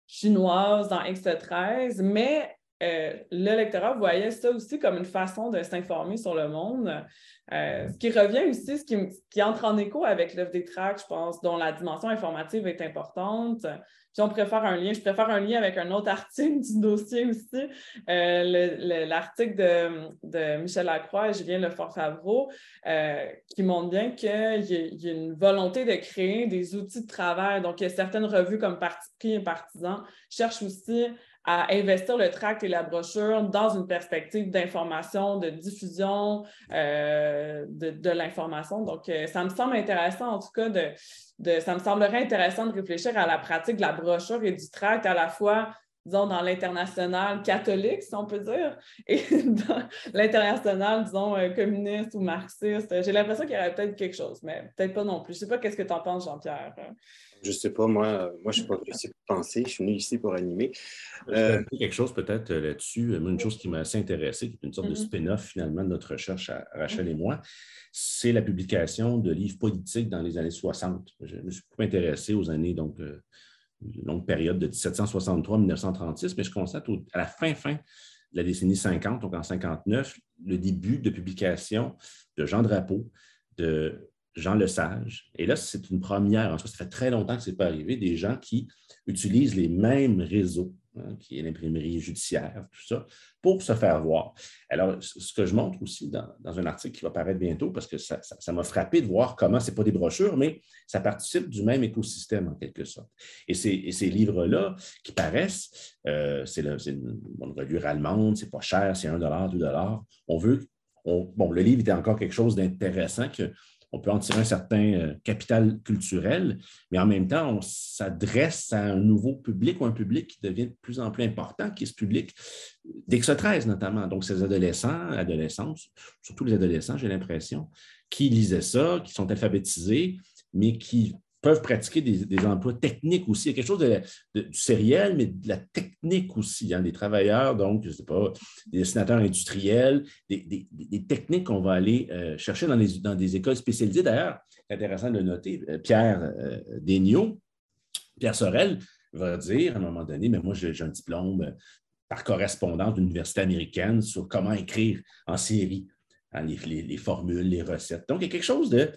chinoise dans Extra13, mais le lectorat voyait ça aussi comme une façon de s'informer sur le monde. Euh, ce qui revient aussi, ce qui, entre en écho avec l'œuvre des tracts, je pense, dont la dimension informative est importante. Puis on préfère un lien, je préfère un lien avec un autre (laughs) article du dossier aussi, euh, l'article de, Michel Lacroix et Julien Lefort-Favreau, euh, qui montre bien qu'il y, a une volonté de créer des outils de travail. Donc, y certaines revues comme Parti pris et Partisan cherchent aussi à investir le tract et la brochure dans une perspective d'information, de diffusion euh, de, l'information. Donc, euh, ça me semble intéressant, en tout cas, de, ça me semblerait intéressant de réfléchir à la pratique de la brochure et du tract à la fois disons, dans l'international catholique, si on peut dire, et (laughs) dans l'international, disons, euh, communiste ou marxiste. J'ai l'impression qu'il y aurait peut-être quelque chose, mais peut-être pas non plus. Je ne sais pas qu'est-ce que tu en penses, Jean-Pierre. Je ne sais pas, moi, moi je ne suis pas venu ici pour penser, je suis venu ici pour animer. Euh, quelque chose peut-être euh, là-dessus, une chose qui m'a assez intéressé, qui est une sorte de mm-hmm. spin-off finalement de notre recherche à Rachel et moi, c'est la publication de livres politiques dans les années 60. Je me suis beaucoup intéressé aux années, donc, euh, une longue période de 1763 1936, mais je constate à la fin, fin de la décennie 50, donc en 59, le début de publication de Jean Drapeau, de Jean Lesage. Et là, c'est une première. En tout cas, ça fait très longtemps que ce n'est pas arrivé. Des gens qui utilisent les mêmes réseaux, hein, qui est l'imprimerie judiciaire, tout ça, pour se faire voir. Alors, ce que je montre aussi dans, un article qui va paraître bientôt, parce que ça m'a frappé de voir comment ce n'est pas des brochures, mais ça participe du même écosystème en quelque sorte. Et ces, livres-là qui paraissent, euh, c'est une, une reliure allemande, c'est pas cher, c'est 1 2 On veut. bon, le livre était encore quelque chose d'intéressant que on peut en tirer un certain euh, capital culturel, mais en même temps, on s'adresse à un nouveau public ou un public qui devient de plus en plus important, qui est ce public d'Ex-13 notamment. Donc, ces adolescents, adolescentes, surtout les adolescents, j'ai l'impression, qui lisaient ça, qui sont alphabétisés, mais qui peuvent pratiquer des, emplois techniques aussi. Il y a quelque chose de, du sériel, mais de la technique aussi. Hein, des travailleurs, donc, je ne sais pas, des dessinateurs industriels, des, techniques qu'on va aller euh, chercher dans, les, dans des écoles spécialisées. D'ailleurs, c'est intéressant de le noter, euh, Pierre euh, Pierre Sorel va dire à un moment donné, mais moi, j'ai un diplôme euh, par correspondance d'une université américaine sur comment écrire en série, hein, les, formules, les recettes. Donc, il y a quelque chose de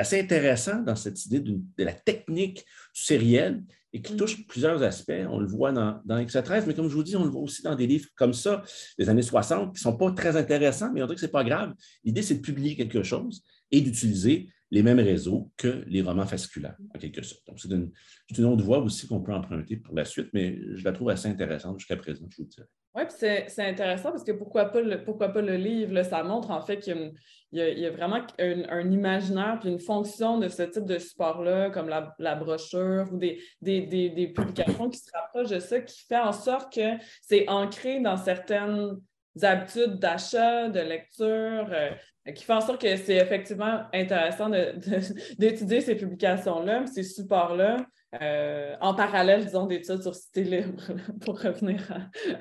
assez intéressant dans cette idée de la technique du sériel et qui touche mm. plusieurs aspects. On le voit dans, dans 13 mais comme je vous dis, on le voit aussi dans des livres comme ça, des années 60, qui ne sont pas très intéressants, mais on dit que ce n'est pas grave. L'idée, c'est de publier quelque chose et d'utiliser les mêmes réseaux que les romans fasculaires, en quelque sorte. Donc, c'est une, une, autre voie aussi qu'on peut emprunter pour la suite, mais je la trouve assez intéressante jusqu'à présent, je vous dirais. Oui, puis c'est intéressant parce que pourquoi pas le, pourquoi pas le livre? ça montre en fait qu'il y, y, a vraiment un, imaginaire puis une fonction de ce type de support-là, comme la, brochure ou des, des, publications qui se rapprochent de ça, qui fait en sorte que c'est ancré dans certaines habitudes d'achat, de lecture, euh, qui fait en sorte que c'est effectivement intéressant (laughs) d'étudier ces publications-là, ces supports-là, euh, en parallèle, disons, d'études sur Cité libre, (laughs) pour revenir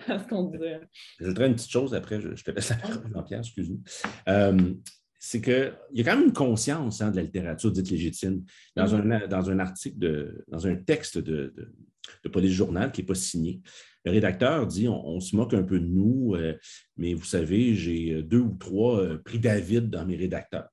à, ce qu'on disait. Je voudrais une petite chose après, je, te laisse la Jean-Pierre, excuse-moi. Euh, c'est qu'il y a quand même une conscience hein, de la littérature dite légitime. Dans, mm-hmm. un, dans un article, de, dans un texte de, de, Police Journal qui n'est pas signé, le rédacteur dit on, se moque un peu de nous, euh, mais vous savez, j'ai deux ou trois prix David dans mes rédacteurs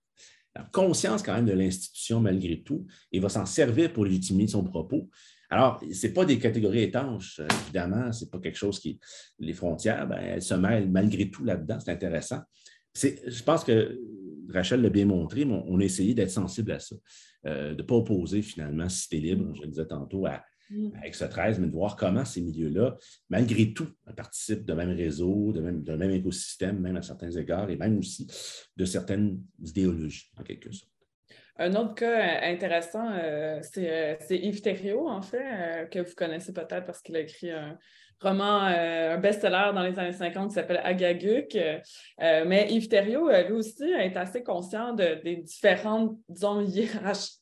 conscience quand même de l'institution malgré tout et va s'en servir pour légitimer son propos. Alors, ce n'est pas des catégories étanches, euh, évidemment, ce n'est pas quelque chose qui. Les frontières, ben, elles se mêlent malgré tout là-dedans, c'est intéressant. Je pense que Rachel l'a bien montré, mais on a essayé d'être sensible à ça, euh, de ne pas opposer finalement Cité libre, je le disais tantôt, à. Avec ce 13, mais de voir comment ces milieux-là, malgré tout, participent de même réseau, de même, même écosystème, même à certains égards, et même aussi de certaines idéologies, en quelque sorte. Un autre cas intéressant, euh, euh, c'est Yves Thériault, en fait, euh, que vous connaissez peut-être parce qu'il a écrit un, roman, euh, un best-seller dans les années 50 qui s'appelle Agaguk. Euh, mais Yves Thériault, euh, lui aussi, est assez conscient des différentes, disons,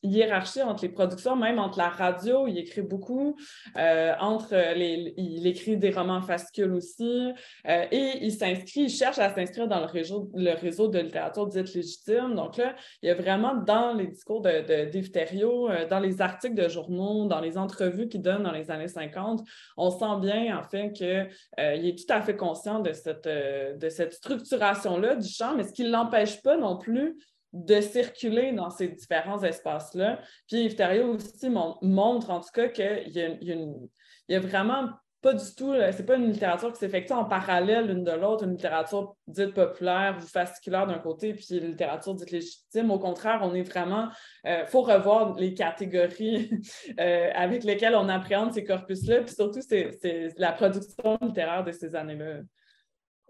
hiérarchies entre les productions, même entre la radio, il écrit beaucoup, entre les, il écrit des romans fascicules aussi, et il s'inscrit, il cherche à s'inscrire dans le réseau, le réseau de littérature dite légitime. Donc là, il y a vraiment dans les discours de, d'Yves Thériault, dans les articles de journaux, dans les entrevues qu'il donne dans les années 50, on sent bien, en fait, qu'il euh, est tout à fait conscient de cette, euh, cette structuration-là du champ, mais ce qui ne l'empêche pas non plus de circuler dans ces différents espaces-là. Puis Yves aussi montre en tout cas qu'il y, y, a vraiment pas du tout, c'est pas une littérature qui s'effectue en parallèle l'une de l'autre, une littérature dite populaire ou fasciculaire d'un côté, puis une littérature dite légitime. Au contraire, on est vraiment, il euh, faut revoir les catégories (laughs) euh, avec lesquelles on appréhende ces corpus-là, puis surtout, c'est la production littéraire de ces années-là.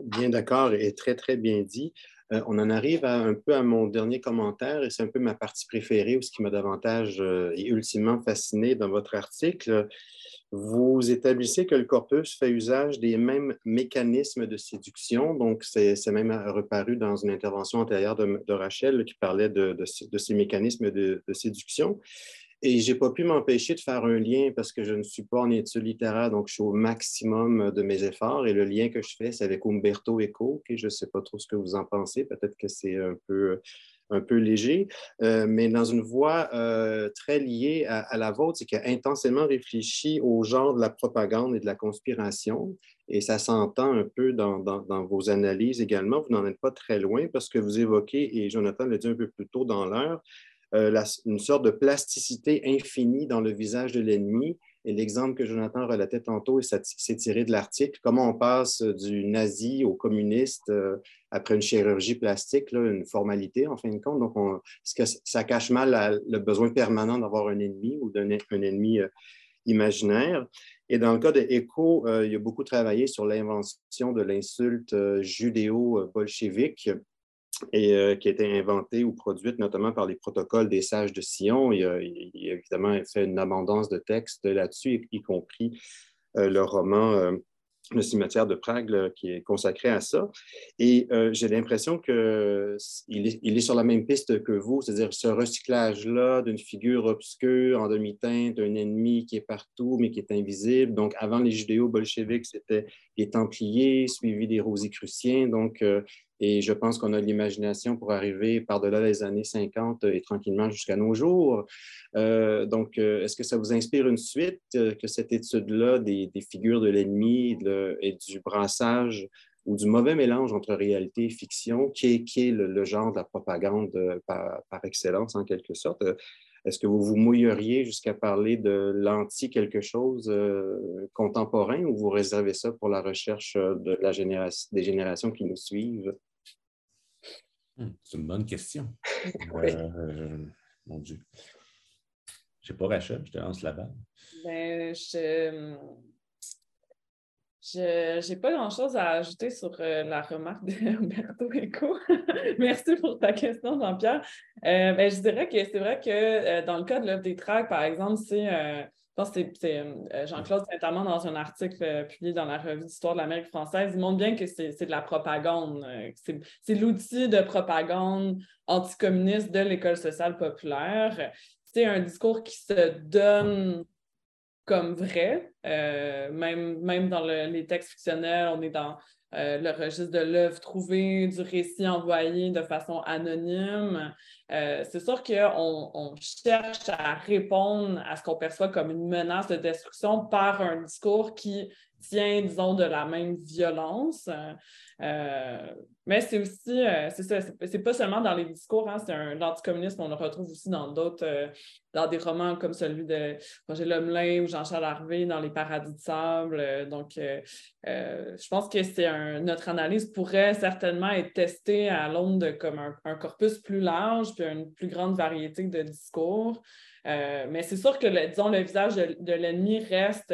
Bien d'accord et très, très bien dit. Euh, on en arrive un peu à mon dernier commentaire et c'est un peu ma partie préférée ou ce qui m'a davantage et ultimement fasciné dans votre article vous établissez que le corpus fait usage des mêmes mécanismes de séduction. Donc, c'est même reparu dans une intervention antérieure de, Rachel qui parlait de, ces mécanismes de, séduction. Et je n'ai pas pu m'empêcher de faire un lien parce que je ne suis pas en études littéraires, donc je suis au maximum de mes efforts. Et le lien que je fais, c'est avec Umberto Eco. je ne sais pas trop ce que vous en pensez. Peut-être que c'est un peu un peu léger, euh, mais dans une voie euh, très liée à, la vôtre, c'est qui a intensément réfléchi au genre de la propagande et de la conspiration. Et ça s'entend un peu dans, vos analyses également. Vous n'en êtes pas très loin parce que vous évoquez, et Jonathan l'a dit un peu plus tôt dans l'heure, euh, une sorte de plasticité infinie dans le visage de l'ennemi et l'exemple que Jonathan relatait tantôt, c'est tiré de l'article, comment on passe du nazi au communiste euh, après une chirurgie plastique, une formalité en fin de compte? Donc, est-ce que ça cache mal le besoin permanent d'avoir un ennemi ou d'un un ennemi euh, imaginaire? Et dans le cas de Echo, euh, il a beaucoup travaillé sur l'invention de l'insulte judéo-bolchevique et euh, qui a été inventée ou produite notamment par les protocoles des sages de Sion. Il a, évidemment fait une abondance de textes là-dessus, y, compris le roman le cimetière de Prague qui est consacré à ça. Et euh, j'ai l'impression qu'il est, sur la même piste que vous, c'est-à-dire ce recyclage-là d'une figure obscure en demi-teinte, d'un ennemi qui est partout mais qui est invisible. Donc, avant les judéo-bolcheviques, c'était les Templiers, suivi des Rosicruciens. Donc, euh, et je pense qu'on a l'imagination pour arriver par-delà les années 50 et tranquillement jusqu'à nos jours. Euh, donc, euh, est-ce que ça vous inspire une suite, euh, que cette étude-là des, figures de l'ennemi et du brassage ou du mauvais mélange entre réalité et fiction, qui est, le, genre de la propagande par, excellence en quelque sorte? Est-ce que vous vous mouilleriez jusqu'à parler de l'anti quelque chose contemporain ou vous réservez ça pour la recherche de la génération, des générations qui nous suivent? Hmm, c'est une bonne question. (laughs) Euh, mon Dieu. Je ne sais pas, Rachel, je te lance la balle. Ben, je n'ai pas grand-chose à ajouter sur euh, la remarque d'Umberto (laughs) Eco. (laughs) Merci pour ta question, Jean-Pierre. Euh, ben, je dirais que c'est vrai que dans le cas de l'œuvre des tracts, par exemple, c'est pense que c'est euh, Jean-Claude Saint-Amand dans un article euh, publié dans la revue d'histoire de l'Amérique française. Il montre bien que c'est de la propagande. Euh, c'est l'outil de propagande anticommuniste de l'école sociale populaire. C'est un discours qui se donne comme vrai, même dans les textes fictionnels, on est dans euh, le registre de l'œuvre trouvée, du récit envoyé de façon anonyme. Euh, c'est sûr qu'on on cherche à répondre à ce qu'on perçoit comme une menace de destruction par un discours qui tient, disons, de la même violence. Euh, mais c'est aussi, euh, c'est ça, c'est pas seulement dans les discours, hein, c'est un l'anticommunisme, on le retrouve aussi dans d'autres, euh, dans des romans comme celui de Roger Lemelin ou Jean-Charles Harvey dans Les Paradis de sable. donc, je pense que c'est notre analyse pourrait certainement être testée à l'aune de comme un, corpus plus large, puis une plus grande variété de discours. mais c'est sûr que, disons, le visage de l'ennemi reste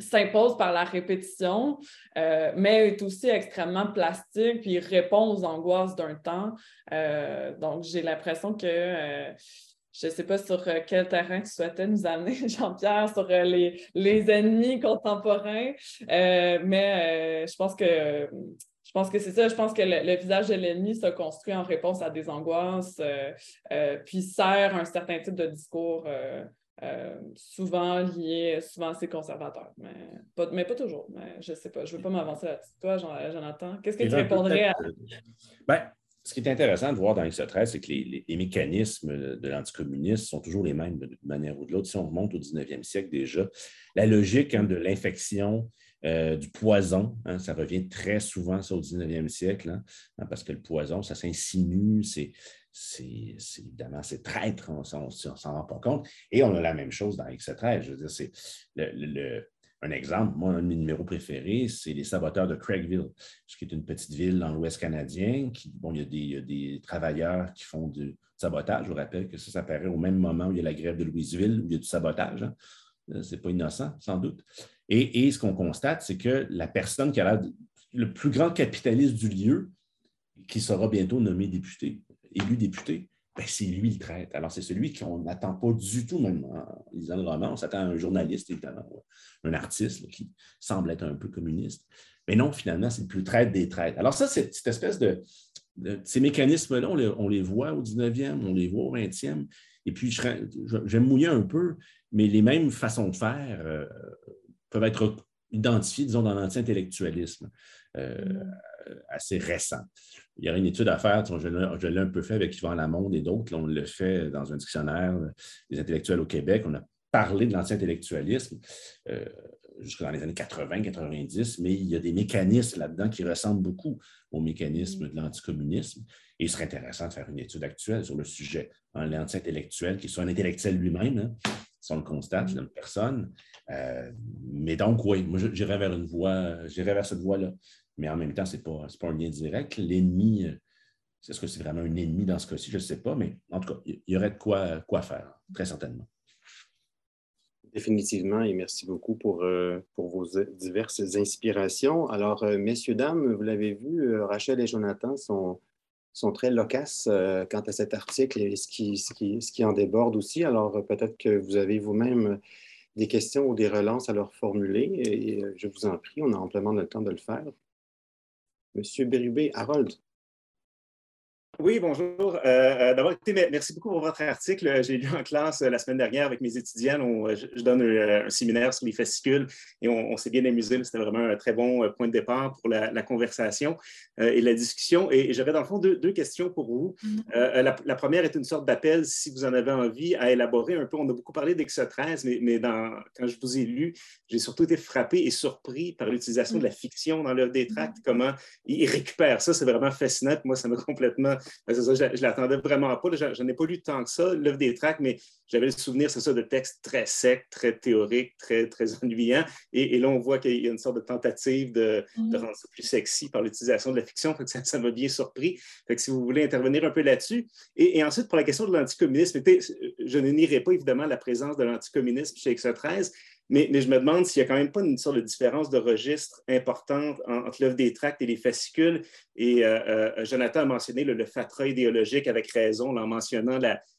s'impose par la répétition, euh, mais est aussi extrêmement plastique, puis répond aux angoisses d'un temps. Euh, donc, j'ai l'impression que euh, je ne sais pas sur quel terrain tu souhaitais nous amener, (laughs) Jean-Pierre, sur les, les, ennemis contemporains, mais je pense que je pense que c'est ça. Je pense que le, visage de l'ennemi se construit en réponse à des angoisses, puis sert un certain type de discours euh, souvent lié, souvent assez conservateur, mais pas, mais pas toujours. Mais je ne sais pas, je ne veux pas m'avancer là-dessus. Toi, Jonathan, qu'est-ce que tu répondrais à. Ben, ce qui est intéressant de voir dans XO13, c'est que les, mécanismes de l'anticommunisme sont toujours les mêmes d'une manière ou de l'autre. Si on remonte au 19e siècle déjà, la logique hein, de l'infection, euh, du poison, hein, ça revient très souvent ça, au 19e siècle, hein, parce que le poison, ça s'insinue, c'est c'est évidemment, c'est traître, on ne s'en rend pas compte. Et on a la même chose dans X13. Je veux dire, c'est le, un exemple, moi, un de mes numéros préférés, c'est les saboteurs de Craigville, qui est une petite ville dans l'Ouest canadien. Bon, il y, a des, travailleurs qui font du sabotage. Je vous rappelle que ça, ça apparaît au même moment où il y a la grève de Louisville, où il y a du sabotage. Hein. Euh, Ce n'est pas innocent, sans doute. Et, et ce qu'on constate, c'est que la personne qui a le plus grand capitaliste du lieu, qui sera bientôt nommé député, élu député, ben, c'est lui le traite. Alors, c'est celui qu'on n'attend pas du tout, même en lisant le roman. On s'attend à un journaliste, évidemment, un artiste qui semble être un peu communiste. Mais non, finalement, c'est le plus traite des traites. Alors, ça, c'est cette espèce de. ces mécanismes-là, on, les voit au 19e, on les voit au 20e. Et puis, je, mouiller un peu, mais les mêmes façons de faire euh, peuvent être identifiées, disons, dans l'anti-intellectualisme. Euh, assez récent. Il y aurait une étude à faire, je l'ai un peu fait avec Yvan Lamonde et d'autres. On le fait dans un dictionnaire des intellectuels au Québec. On a parlé de l'anti-intellectualisme euh, jusque dans les années 80-90, mais il y a des mécanismes là-dedans qui ressemblent beaucoup aux mécanismes de l'anticommunisme. Et il serait intéressant de faire une étude actuelle sur le sujet. L'anti-intellectuel, qui soit un intellectuel lui-même, hein, si on le constate, une personne. Euh, mais donc, oui, moi, j'irais vers une voie, j'irais vers cette voie-là mais en même temps, ce n'est pas, pas, un lien direct. L'ennemi, euh, est-ce que c'est vraiment un ennemi dans ce cas-ci? Je ne sais pas, mais en tout cas, il y aurait de quoi, quoi faire, très certainement. Définitivement, et merci beaucoup pour, euh, pour vos diverses inspirations. Alors, euh, messieurs, dames, vous l'avez vu, Rachel et Jonathan sont sont très loquaces quant à cet article et ce qui, ce qui, ce qui en déborde aussi. Alors, peut-être que vous avez vous-même des questions ou des relances à leur formuler je vous en prie, on a amplement le temps de le faire. Monsieur Bérubé, Harold. Oui, bonjour. Euh, euh, d'abord, merci beaucoup pour votre article. J'ai lu en classe euh, la semaine dernière avec mes étudiants. je, donne un, séminaire sur les fascicules et on, s'est bien amusé. C'était vraiment un très bon point de départ pour la, conversation et la discussion. Et, j'avais dans le fond deux, questions pour vous. Mm-hmm. la, première est une sorte d'appel, si vous en avez envie, à élaborer un peu. On a beaucoup parlé d'Exa 13, mais, mais quand je vous ai lu, j'ai surtout été frappé et surpris par l'utilisation de la fiction dans l'œuvre des tracts, mm-hmm. comment ils récupèrent ça. C'est vraiment fascinant. Moi, ça m'a (laughs) complètement ben, ça, je ne l'attendais vraiment pas. Je n'en ai pas lu tant que ça, l'œuvre des tracts, mais j'avais le souvenir, c'est ça, de textes très secs, très théoriques, très, très (laughs) ennuyants. Et, là, on voit qu'il y a une sorte de tentative de, mm-hmm. rendre ça plus sexy par l'utilisation de la fiction. ça, m'a bien surpris. Fait que si vous voulez intervenir un peu là-dessus. Et, ensuite, pour la question de l'anticommunisme, je ne nierai pas évidemment la présence de l'anticommunisme chez X13, mais, je me demande s'il n'y a quand même pas une sorte de différence de registre importante entre l'œuvre des tracts et les fascicules. Et euh, euh, Jonathan a mentionné le, le, fatras idéologique avec raison en mentionnant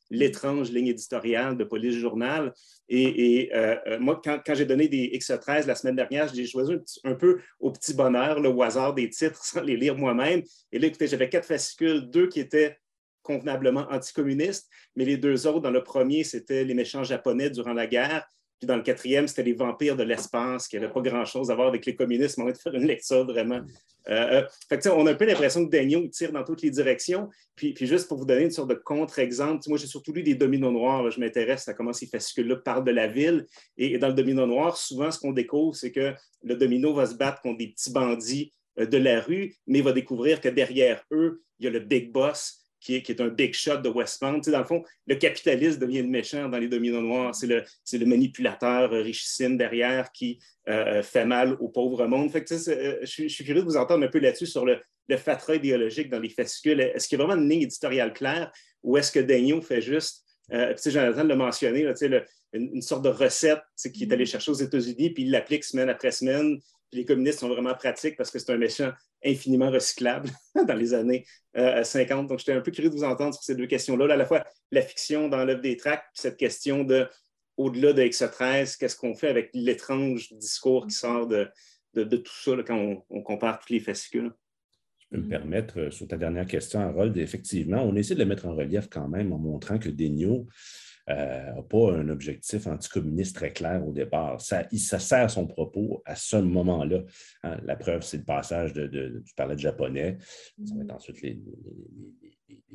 l'étrange ligne éditoriale de Police Journal. Et, euh, moi, quand, j'ai donné des X13 la semaine dernière, j'ai choisi un, peu au petit bonheur, le hasard des titres (laughs) sans les lire moi-même. Et là, écoutez, j'avais quatre fascicules, deux qui étaient convenablement anticommunistes, mais les deux autres, dans le premier, c'était les méchants japonais durant la guerre, dans le quatrième, c'était les vampires de l'espace, qui n'avaient pas grand-chose à voir avec les communistes. On va faire une lecture vraiment. Euh, euh, on a un peu l'impression que Daniel tire dans toutes les directions. Puis, juste pour vous donner une sorte de contre-exemple, moi j'ai surtout lu des dominos noirs. je m'intéresse à comment ces fascicules-là parlent de la ville. Et, dans le domino noir, souvent, ce qu'on découvre, c'est que le domino va se battre contre des petits bandits euh, de la rue, mais va découvrir que derrière eux, il y a le big boss qui est, un big shot de Westmount. dans le fond, le capitaliste devient le méchant dans les dominos noirs. C'est le, le, manipulateur richissime derrière qui euh, fait mal au pauvre monde. Fait que, euh, je, suis curieux de vous entendre un peu là-dessus sur le, le fatras idéologique dans les fascicules. Est-ce qu'il y a vraiment une ligne éditoriale claire ou est-ce que Daniel fait juste euh, Jonathan l'a mentionné, une, sorte de recette qui est allé chercher aux États-Unis, puis il l'applique semaine après semaine. Les communistes sont vraiment pratiques parce que c'est un méchant infiniment recyclable (laughs) dans les années 50. Euh, Donc, j'étais un peu curieux de vous entendre sur ces deux questions-là. à la fois la fiction dans l'œuvre des tracts, puis cette question de, au-delà de x 13, qu'est-ce qu'on fait avec l'étrange discours qui sort de, tout ça quand on, compare tous les fascicules? Je peux me permettre, euh, sur ta dernière question, Harold, effectivement, on essaie de le mettre en relief quand même en montrant que Degnaud n'a pas un objectif anticommuniste très clair au départ. Ça, il, ça sert son propos à ce moment-là. Hein. La preuve, c'est le passage de, Tu parlais de japonais, ça va être mm. ensuite les,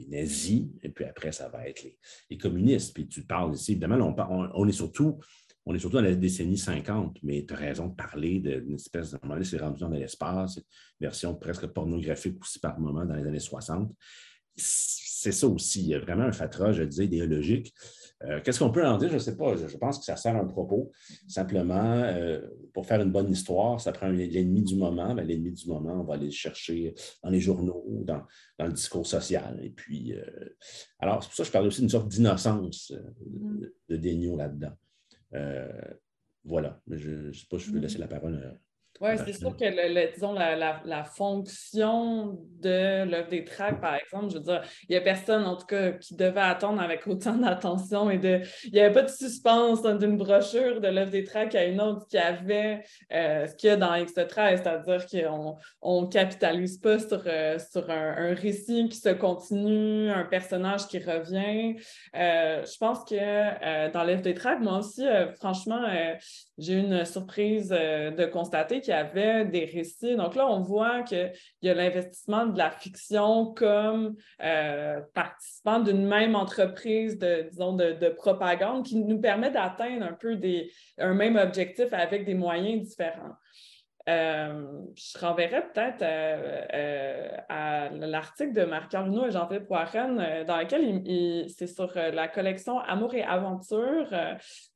nazis, et puis après, ça va être les, communistes. Puis tu parles ici, évidemment, on, est surtout. On est surtout dans la décennie 50, mais tu as raison de parler d'une espèce de. c'est rendu dans l'espace, une version presque pornographique aussi par moment dans les années 60. C'est ça aussi, il y a vraiment un fatras, je disais, idéologique. Euh, qu'est-ce qu'on peut en dire? Je ne sais pas. Je, pense que ça sert un propos. Simplement, euh, pour faire une bonne histoire, ça prend l'ennemi du moment. Ben, l'ennemi du moment, on va aller le chercher dans les journaux, dans, le discours social. Et puis, euh, alors, c'est pour ça que je parlais aussi d'une sorte d'innocence de, de dénion là-dedans. voilà. Je ne sais pas, je veux laisser la parole oui, c'est sûr que le, disons, la, la, fonction de l'œuvre des tracts, par exemple, je veux dire, il n'y a personne, en tout cas, qui devait attendre avec autant (laughs) d'attention et de. Il n'y avait pas de suspense d'une brochure de l'œuvre des tracts à une autre qui avait euh, ce qu'il y a dans X13, c'est-à-dire qu'on ne capitalise pas sur, euh, sur un, récit qui se continue, un personnage qui revient. Euh, je pense que dans l'œuvre des tracts, moi aussi, franchement, j'ai eu une surprise de constater qu'il y avait des récits. Donc là, on voit qu'il y a l'investissement de la fiction comme euh, participant d'une même entreprise de, disons, de, propagande qui nous permet d'atteindre un peu des, un même objectif avec des moyens différents. Euh, je renverrai peut-être euh, à l'article de Marc Arnaud et Jean-Philippe Poirenne, dans lequel c'est sur la collection Amour et Aventure.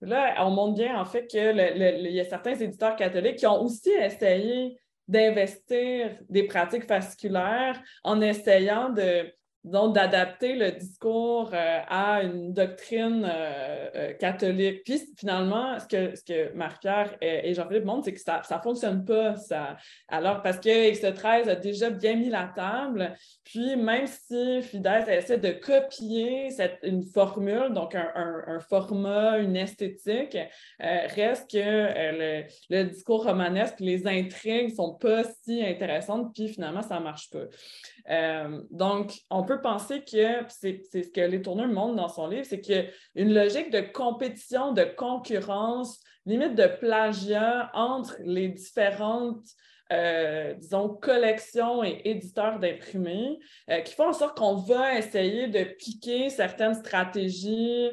là, on montre bien en fait qu'il y a certains éditeurs catholiques qui ont aussi essayé d'investir des pratiques fasciculaires en essayant de d'adapter le discours euh, à une doctrine euh, euh, catholique. Puis finalement, ce que, Marc-Pierre et, Jean-Philippe montrent, c'est que ça ne fonctionne pas. Alors, parce que X13 a déjà bien mis la table, puis même si Fidesz essaie de copier cette, une formule, donc un, un, format, une esthétique, reste que le, le, discours romanesque, les intrigues ne sont pas si intéressantes, puis finalement, ça ne marche pas. Euh, donc, on peut penser que, c'est ce que les tourneurs montrent dans son livre, c'est qu'il une logique de compétition, de concurrence, limite de plagiat entre les différentes euh, disons, collections et éditeurs d'imprimés, euh, qui font en sorte qu'on va essayer de piquer certaines stratégies,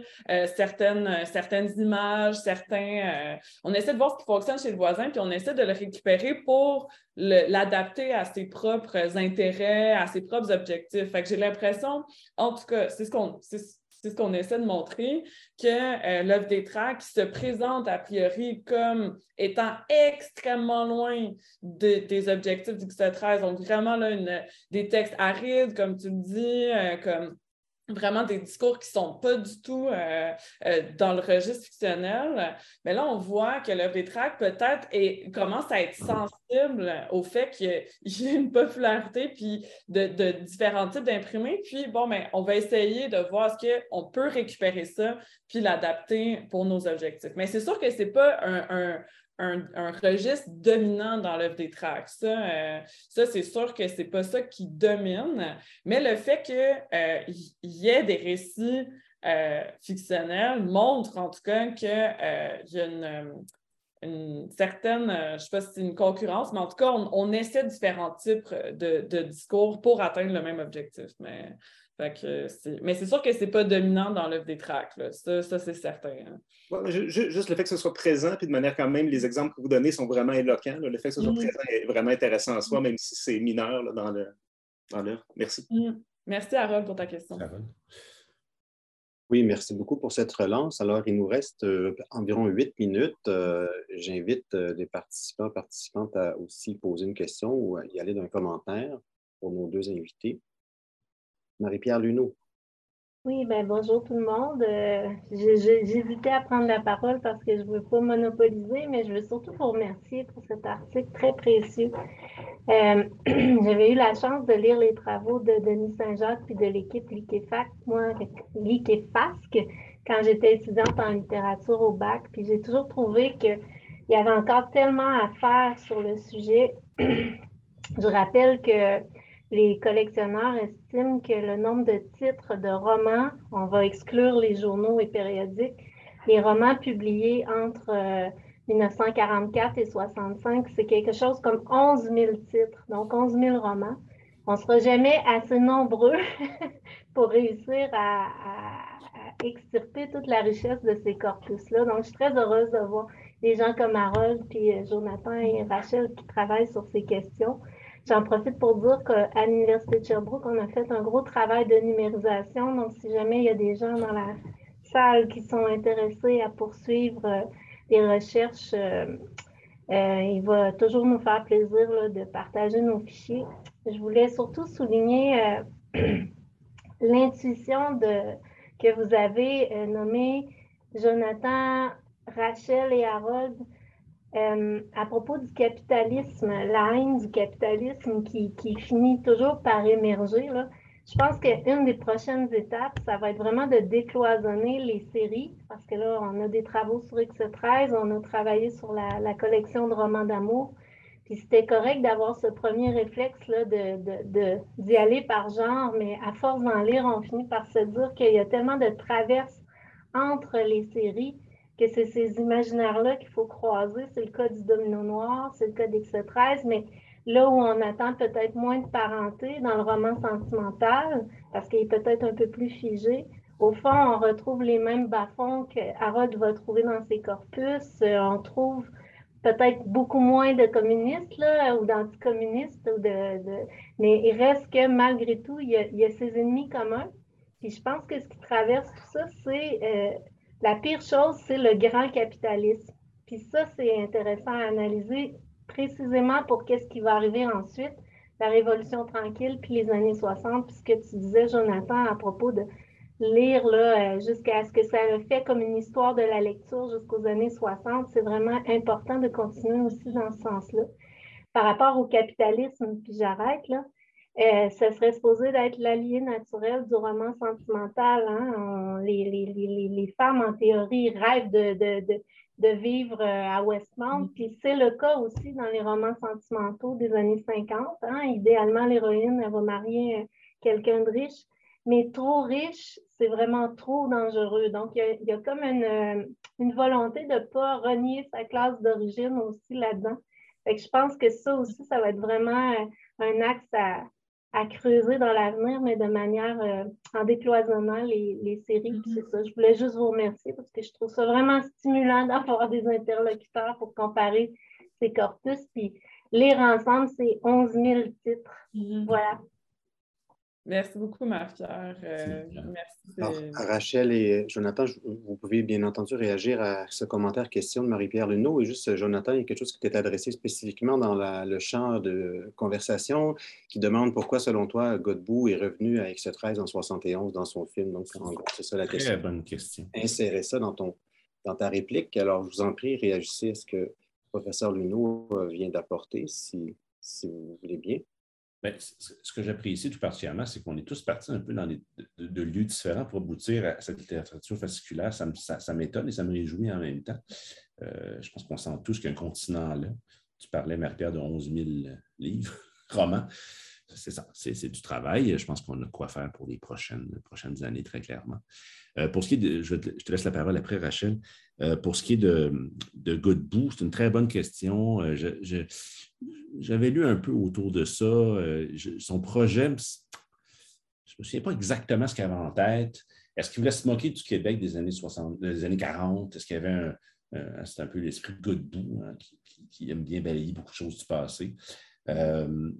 certaines, certaines images, certains... on essaie de voir ce qui fonctionne chez le voisin, puis on essaie de le récupérer pour l'adapter à ses propres intérêts, à ses propres objectifs. Fait que j'ai l'impression, en tout cas, c'est ce qu'on ce qu'on essaie de montrer, que euh, l'œuvre des tracts se présente a priori comme étant extrêmement loin des objectifs du 13 Donc, vraiment, là, une, des textes arides, comme tu le dis, euh, comme vraiment des discours qui ne sont pas du tout euh, euh, dans le registre fictionnel. Mais là, on voit que des tracts peut-être commence à être sensible au fait qu'il (laughs) y, a une popularité puis de, différents types d'imprimés. Puis, bon, ben, on va essayer de voir ce qu'on peut récupérer ça puis l'adapter pour nos objectifs. Mais c'est sûr que ce n'est pas un, registre dominant dans l'œuvre des tracts. Ça, euh, ça c'est sûr que c'est pas ça qui domine, mais le fait qu'il euh, y ait des récits euh, fictionnels montre en tout cas qu'il y a une, certaine, je ne sais pas si c'est une concurrence, mais en tout cas, on, essaie différents types de, de, discours pour atteindre le même objectif. Mais mais c'est sûr que ce n'est pas dominant dans l'œuvre des tracts. Ça, c'est certain. Hein. juste le fait que ce soit présent, puis de manière quand même, les exemples que vous donnez sont vraiment éloquents. Le fait que ce soit mm. présent est vraiment intéressant en soi, mm. même si c'est mineur dans l'œuvre. Merci. Mm. Merci, Harold, pour ta question. Oui, merci beaucoup pour cette relance. Alors, il nous reste euh, environ huit minutes. Euh, j'invite euh, les participants, participantes à aussi poser une question ou à y aller d'un commentaire pour nos deux invités. Marie-Pierre Luneau. Oui, ben bonjour tout le monde. Euh, J'hésitais à prendre la parole parce que je ne veux pas monopoliser, mais je veux surtout vous remercier pour cet article très précieux. Euh, (clears throat) j'avais eu la chance de lire les travaux de Denis Saint-Jacques puis de l'équipe Liquefac, moi, Liquefasque, quand j'étais étudiante en littérature au bac. Puis j'ai toujours trouvé qu'il y avait encore tellement à faire sur le sujet. (clears throat) je rappelle que les collectionneurs estiment que le nombre de titres de romans, on va exclure les journaux et périodiques, les romans publiés entre 1944 euh, et 65, c'est quelque chose comme 11 000 titres, donc 11 000 romans. On ne sera jamais assez nombreux (laughs) pour réussir à, extirper toute la richesse de ces corpus-là. Donc, je suis très heureuse de voir des gens comme Harold, puis euh, Jonathan et Rachel qui travaillent sur ces questions. J'en profite pour dire qu'à l'Université de Sherbrooke, on a fait un gros travail de numérisation. Donc, si jamais il y a des gens dans la salle qui sont intéressés à poursuivre euh, des recherches, euh, euh, il va toujours nous faire plaisir de partager nos fichiers. Je voulais surtout souligner (clears throat) l'intuition que vous avez nommée Jonathan, Rachel et Harold euh, à propos du capitalisme, la haine du capitalisme qui, finit toujours par émerger, je pense qu'une des prochaines étapes, ça va être vraiment de décloisonner les séries, parce que là, on a des travaux sur X13, on a travaillé sur la, collection de romans d'amour. Puis c'était correct d'avoir ce premier réflexe-là d'y de, de, aller par genre, mais à force d'en lire, on finit par se dire qu'il y a tellement de traverses entre les séries que c'est ces imaginaires-là qu'il faut croiser. C'est le cas du domino noir, c'est le cas d'X13, mais là où on attend peut-être moins de parenté dans le roman sentimental, parce qu'il est peut-être un peu plus figé, au fond, on retrouve les mêmes bas-fonds que Harold va trouver dans ses corpus. Euh, on trouve peut-être beaucoup moins de communistes là, ou d'anticommunistes, ou de, mais il reste que malgré tout, il y, a, il ses ennemis communs. Puis je pense que ce qui traverse tout ça, c'est euh, la pire chose, c'est le grand capitalisme. Puis ça, c'est intéressant à analyser précisément pour qu'est-ce qui va arriver ensuite. la Révolution tranquille, puis les années 60, puis ce que tu disais, Jonathan, à propos de lire là, jusqu'à ce que ça le fait comme une histoire de la lecture jusqu'aux années 60, c'est vraiment important de continuer aussi dans ce sens-là. Par rapport au capitalisme, puis j'arrête, là, euh, ce serait supposé d'être l'allié naturel du roman sentimental. Hein? les, les, les, les, femmes, en théorie, rêvent de, de, de, de vivre euh, à Westmount. Mm. Puis c'est le cas aussi dans les romans sentimentaux des années 50. Hein? Idéalement, l'héroïne, elle va marier euh, quelqu'un de riche. Mais trop riche, c'est vraiment trop dangereux. Donc, il y a, il y a comme une, une, volonté de ne pas renier sa classe d'origine aussi là-dedans. je pense que ça aussi, ça va être vraiment un axe à, à creuser dans l'avenir, mais de manière euh, en décloisonnant les, les séries. Mm-hmm. c'est ça. Je voulais juste vous remercier parce que je trouve ça vraiment stimulant d'avoir des interlocuteurs pour comparer ces corpus. Puis lire ensemble, c'est 11 000 titres. Mm-hmm. Voilà. Merci beaucoup, Marc-Pierre. Euh, merci. Rachel et Jonathan, vous pouvez bien entendu réagir à ce commentaire question de Marie-Pierre Luneau. Et juste, Jonathan, il y a quelque chose qui t'est adressé spécifiquement dans le champ de conversation qui demande pourquoi, selon toi, Godbout est revenu à X13 en 71 dans son film. Donc, en gros, c'est ça la question. Très bonne question. Insérez ça dans, ton, dans ta réplique. Alors, je vous en prie, réagissez à ce que le professeur Luneau euh, vient d'apporter, si, si vous voulez bien. Ben, ce que j'apprécie tout particulièrement, c'est qu'on est tous partis un peu dans des, de, lieux différents pour aboutir à cette littérature fasciculaire. Ça, m'étonne et ça me réjouit en même temps. Euh, je pense qu'on sent tous qu'un continent là. Tu parlais, Marie-Pierre, de 11 000 livres, (laughs) romans. C'est ça, c'est du travail. Je pense qu'on a quoi faire pour les prochaines, prochaines années, très clairement. Euh, pour ce qui est de, je, te laisse la parole après, Rachel. Euh, pour ce qui est de, de c'est une très bonne question. je, j'avais lu un peu autour de ça. Euh, son projet, je ne me souviens pas exactement ce qu'il avait en tête. Est-ce qu'il voulait se moquer du Québec des années 60, des années 40? Est-ce qu'il y avait un, c'est un peu l'esprit Godbout hein, qui, aime bien balayer beaucoup de choses du passé. Euh,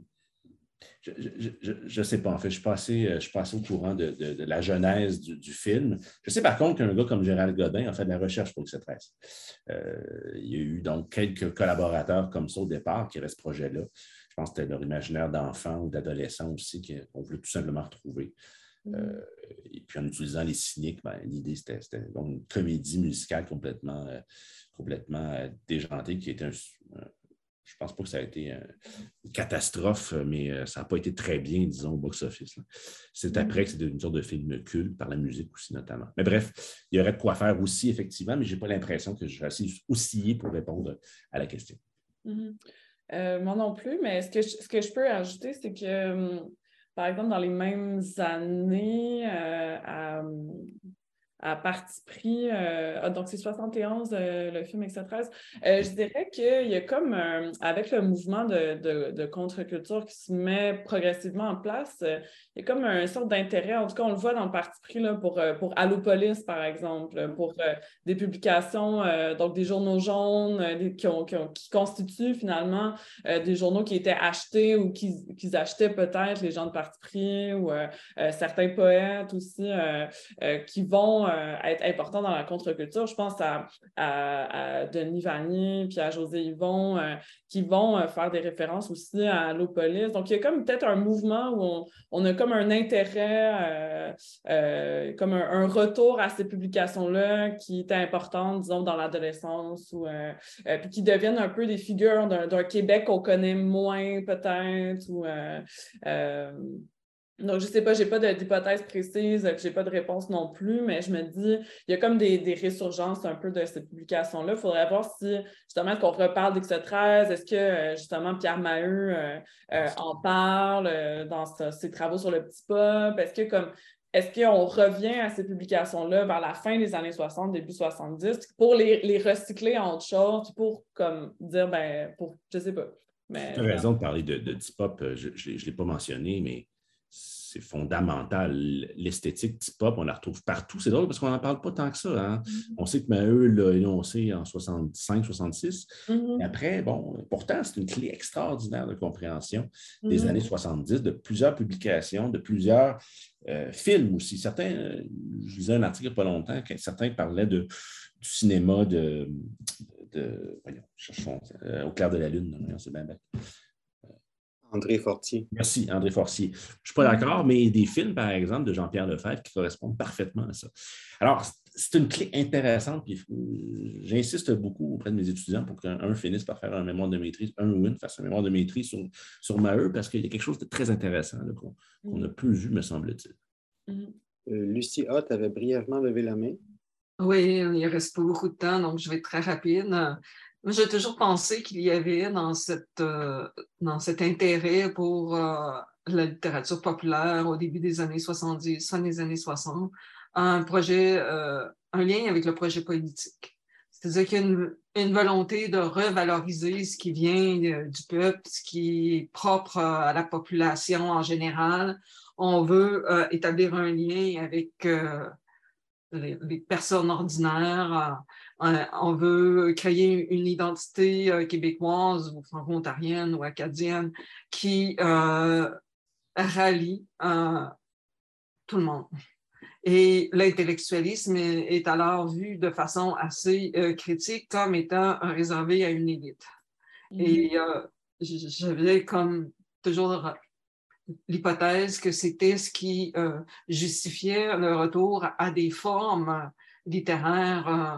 je ne sais pas, en fait, je suis passé, euh, je suis au courant de, la genèse du, film. Je sais par contre qu'un gars comme Gérald Godin a fait de la recherche pour X13. Euh, il y a eu donc quelques collaborateurs comme ça au départ qui avaient ce projet-là. Je pense que c'était leur imaginaire d'enfants ou d'adolescents aussi qu'on voulait tout simplement retrouver. Mm. Euh, et puis en utilisant les cyniques, ben, l'idée c'était une comédie musicale complètement, complètement déjantée qui était un, je ne pense pas que ça a été une catastrophe, mais euh, ça n'a pas été très bien, disons, au box-office. C'est après que c'est une sorte de film culte, par la musique aussi notamment. Mais bref, il y aurait de quoi faire aussi, effectivement, mais je n'ai pas l'impression que je vais assez osciller pour répondre à la question. Mm-hmm. Euh, moi non plus, mais ce que je, ce que je peux ajouter, c'est que, hum, par exemple, dans les mêmes années, euh, à, à parti pris. Euh, ah, donc, c'est 71, euh, le film X13. Euh, je dirais qu'il y a comme, avec le mouvement de, de, contre-culture qui se met progressivement en place, il y a comme un sorte d'intérêt. En tout cas, on le voit dans le parti pris là, pour, pour Allopolis, par exemple, pour des publications, donc des journaux jaunes qui, ont, qui, constituent finalement des journaux qui étaient achetés ou qu'ils achetaient peut-être les gens de parti pris ou certains poètes aussi qui vont euh, être important dans la contre-culture. Je pense à, Denis Vanier puis à José Yvon euh, qui vont euh, faire des références aussi à l'Opolis. Donc, il y a comme peut-être un mouvement où on, a comme un intérêt, comme un, retour à ces publications-là qui étaient importantes, disons, dans l'adolescence ou puis qui deviennent un peu des figures d'un Québec qu'on connaît moins peut-être ou donc, je ne sais pas, je n'ai pas d'hypothèse précise, je n'ai pas de réponse non plus, mais je me dis, il y a comme des, des résurgences un peu de cette publication-là. Il faudrait voir si, justement, qu'on reparle d'X13, est-ce que, euh, justement, Pierre Maheu euh, euh, en parle dans ses travaux sur le petit pop? Est-ce que, comme, est-ce qu'on revient à ces publications-là vers la fin des années 60, début 70, pour les, les recycler en autre chose, pour, comme, dire, ben, pour, je ne sais pas. Mais, tu as raison de parler de, de pop je ne l'ai pas mentionné, mais c'est fondamental. L'esthétique type-pop, on la retrouve partout. C'est drôle parce qu'on n'en parle pas tant que ça. Hein. Mm-hmm. On sait que Maheu l'a énoncé en 65, 66. Mm-hmm. après, bon, pourtant, c'est une clé extraordinaire de compréhension des mm-hmm. années 70, de plusieurs publications, de plusieurs euh, films aussi. Certains, euh, je lisais un article il n'y a pas longtemps, certains parlaient de, du cinéma de, de voyons, cherchons, euh, au clair de la lune, c'est bien bête André Fortier. Merci, André Fortier. Je ne suis pas d'accord, mais des films, par exemple, de Jean-Pierre Lefebvre qui correspondent parfaitement à ça. Alors, c'est une clé intéressante, puis j'insiste beaucoup auprès de mes étudiants pour qu'un finisse par faire un mémoire de maîtrise, un ou une fasse un mémoire de maîtrise sur, sur Maheu, parce qu'il y a quelque chose de très intéressant qu'on n'a plus vu, me semble-t-il. Euh, Lucie Hott avait brièvement levé la main. Oui, il ne reste pas beaucoup de temps, donc je vais être très rapide. J'ai toujours pensé qu'il y avait dans, cette, euh, dans cet intérêt pour euh, la littérature populaire au début des années 70, fin des années 60, un projet, euh, un lien avec le projet politique. C'est-à-dire qu'il y a une, une, volonté de revaloriser ce qui vient du peuple, ce qui est propre à la population en général. On veut établir un lien avec les, personnes ordinaires. Euh, euh, on veut créer une identité euh, québécoise ou franco-ontarienne ou acadienne qui rallie tout le monde. Et l'intellectualisme est, alors vu de façon assez critique comme étant réservé à une élite. Et mm-hmm. j'avais comme toujours l'hypothèse que c'était ce qui euh, justifiait le retour à des formes littéraires, euh,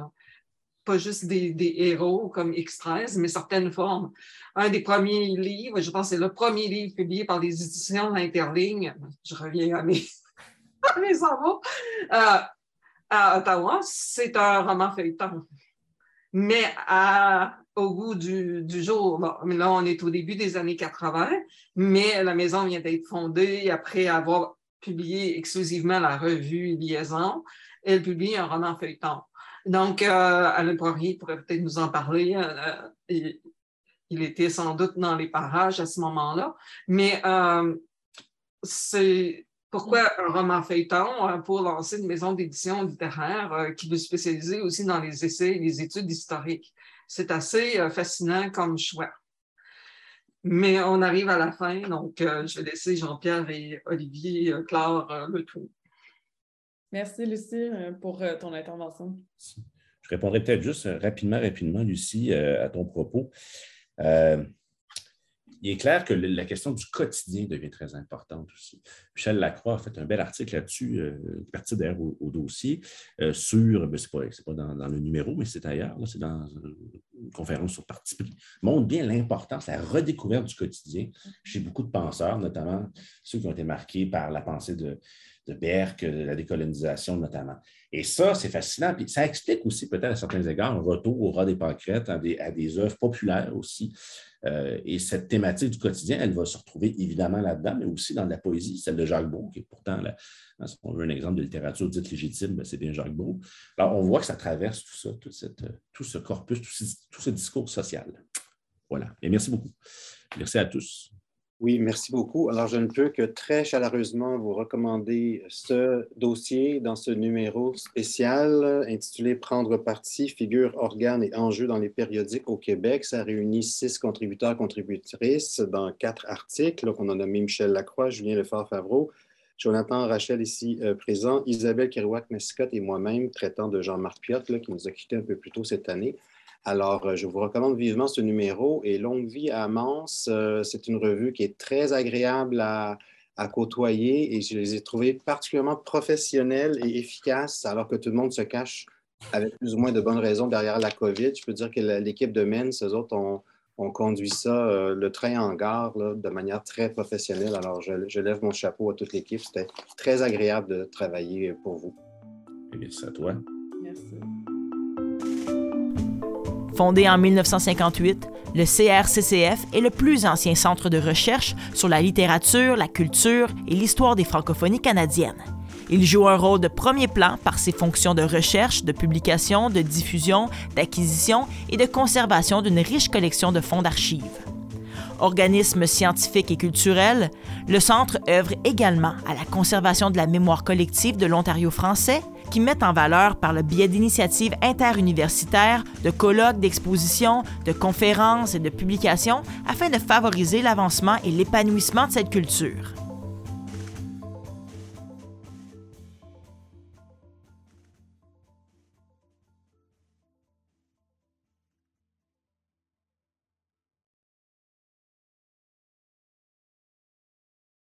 pas juste des, héros comme X13, mais certaines formes. Un des premiers livres, je pense que c'est le premier livre publié par les éditions Interligne, je reviens à mes, (laughs) à mes euh, à Ottawa, c'est un roman feuilleton. Mais au goût du, jour. là, on est au début des années 80, mais la maison vient d'être fondée après avoir publié exclusivement la revue Liaison. Elle publie un roman feuilleton. Donc, euh, Alain Poirier pourrait peut-être nous en parler. Euh, il, était sans doute dans les parages à ce moment-là. Mais euh, c'est pourquoi un roman feuilleton euh, pour lancer une maison d'édition littéraire qui veut spécialiser aussi dans les essais et les études historiques c'est assez euh, fascinant comme choix. Mais on arrive à la fin, donc euh, je vais laisser Jean-Pierre et Olivier euh, clore le tout. Merci, Lucie, pour ton intervention. Je répondrai peut-être juste rapidement, rapidement, Lucie, à ton propos il est clair que la question du quotidien devient très importante aussi. Michel Lacroix a fait un bel article là-dessus, euh, parti d'ailleurs au, dossier, euh, sur, ben, ce n'est pas, dans, le numéro, mais c'est ailleurs, c'est dans une conférence sur parti pris, montre bien l'importance, la redécouverte du quotidien chez beaucoup de penseurs, notamment ceux qui ont été marqués par la pensée de, de Berck, de la décolonisation notamment. Et ça, c'est fascinant. Puis ça explique aussi peut-être à certains égards un retour au ras des pâquerettes, à des, œuvres populaires aussi, euh, et cette thématique du quotidien, elle va se retrouver évidemment là-dedans, mais aussi dans la poésie, celle de Jacques Beau, qui est pourtant, hein, si on veut un exemple de littérature dite légitime, ben, c'est bien Jacques Beau. Alors, on voit que ça traverse tout ça, tout, ce corpus, tout ce, discours social. Voilà. Et merci beaucoup. Merci à tous. Oui, merci beaucoup. Alors, je ne peux que très chaleureusement vous recommander ce dossier dans ce numéro spécial intitulé Prendre parti, figures, organes et enjeux dans les périodiques au Québec. Ça réunit six contributeurs, contributrices dans quatre articles. on a nommé Michel Lacroix, Julien Lefort-Favreau, Jonathan Rachel ici euh, présent, Isabelle Kerouac-Mescott et moi-même, traitant de Jean-Marc Piotte, qui nous a quittés un peu plus tôt cette année. Alors, euh, je vous recommande vivement ce numéro. Et Longue vie à Mance, euh, c'est une revue qui est très agréable à, côtoyer et je les ai trouvées particulièrement professionnelles et efficaces alors que tout le monde se cache avec plus ou moins de bonnes raisons derrière la COVID. Je peux dire que l'équipe de MENS, eux autres, ont, conduit ça, euh, le train en gare, de manière très professionnelle. Alors, je, je lève mon chapeau à toute l'équipe. C'était très agréable de travailler pour vous. Merci à toi. Merci. Fondé en 1958, le CRCCF est le plus ancien centre de recherche sur la littérature, la culture et l'histoire des francophonies canadiennes. Il joue un rôle de premier plan par ses fonctions de recherche, de publication, de diffusion, d'acquisition et de conservation d'une riche collection de fonds d'archives. Organisme scientifique et culturel, le Centre œuvre également à la conservation de la mémoire collective de l'Ontario français, qui met en valeur par le biais d'initiatives interuniversitaires, de colloques, d'expositions, de conférences et de publications afin de favoriser l'avancement et l'épanouissement de cette culture.